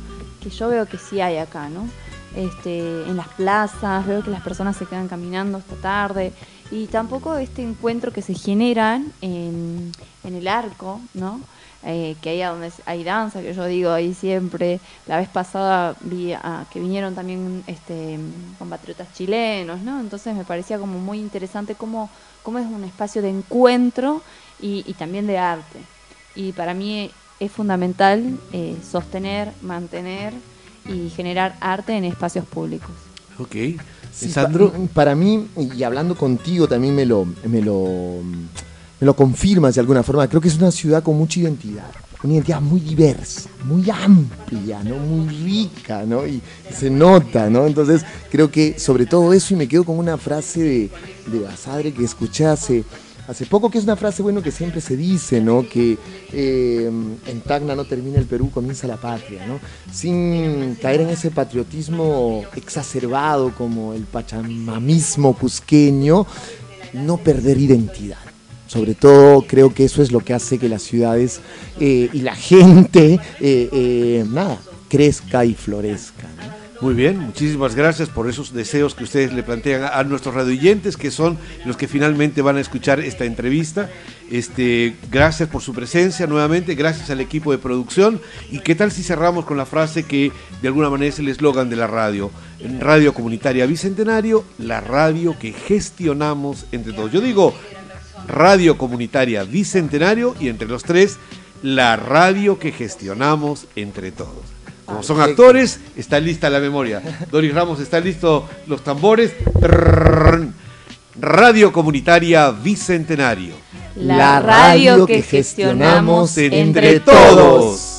que yo veo que sí hay acá, ¿no? Este, en las plazas, veo que las personas se quedan caminando esta tarde y tampoco este encuentro que se generan en, en el arco, ¿no? Eh, que ahí donde hay danza, que yo digo ahí siempre. La vez pasada vi a- que vinieron también este, compatriotas chilenos, ¿no? Entonces me parecía como muy interesante cómo, cómo es un espacio de encuentro y, y también de arte. y para mí es fundamental eh, sostener, mantener y generar arte en espacios públicos. Ok. Sí, Sandro. pa- para mí, y hablando contigo también me lo, me lo, me lo confirmas de alguna forma, creo que es una ciudad con mucha identidad, una identidad muy diversa, muy amplia, ¿no? muy rica, ¿no? y se nota, ¿no? Entonces creo que sobre todo eso, y me quedo con una frase de, de Basadre que escuché hace, hace poco, que es una frase bueno que siempre se dice, ¿no? que eh, en Tacna no termina el Perú, comienza la patria, ¿no? sin caer en ese patriotismo exacerbado como el pachamamismo cusqueño, no perder identidad. Sobre todo creo que eso es lo que hace que las ciudades eh, y la gente, eh, eh, nada, crezca y florezca. ¿no? Muy bien, muchísimas gracias por esos deseos que ustedes le plantean a, nuestros radioyentes, que son los que finalmente van a escuchar esta entrevista. Este, gracias por su presencia nuevamente, gracias al equipo de producción. ¿Y qué tal si cerramos con la frase que de alguna manera es el eslogan de la radio? Radio Comunitaria Bicentenario, la radio que gestionamos entre todos. Yo digo Radio Comunitaria Bicentenario y entre los tres, la radio que gestionamos entre todos. Como son Perfecto. actores, está lista la memoria. Doris Ramos, está listo los tambores. Radio Comunitaria Bicentenario. La radio que gestionamos entre todos.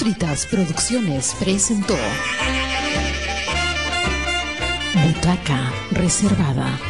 Fritas Producciones presentó Butaca Reservada.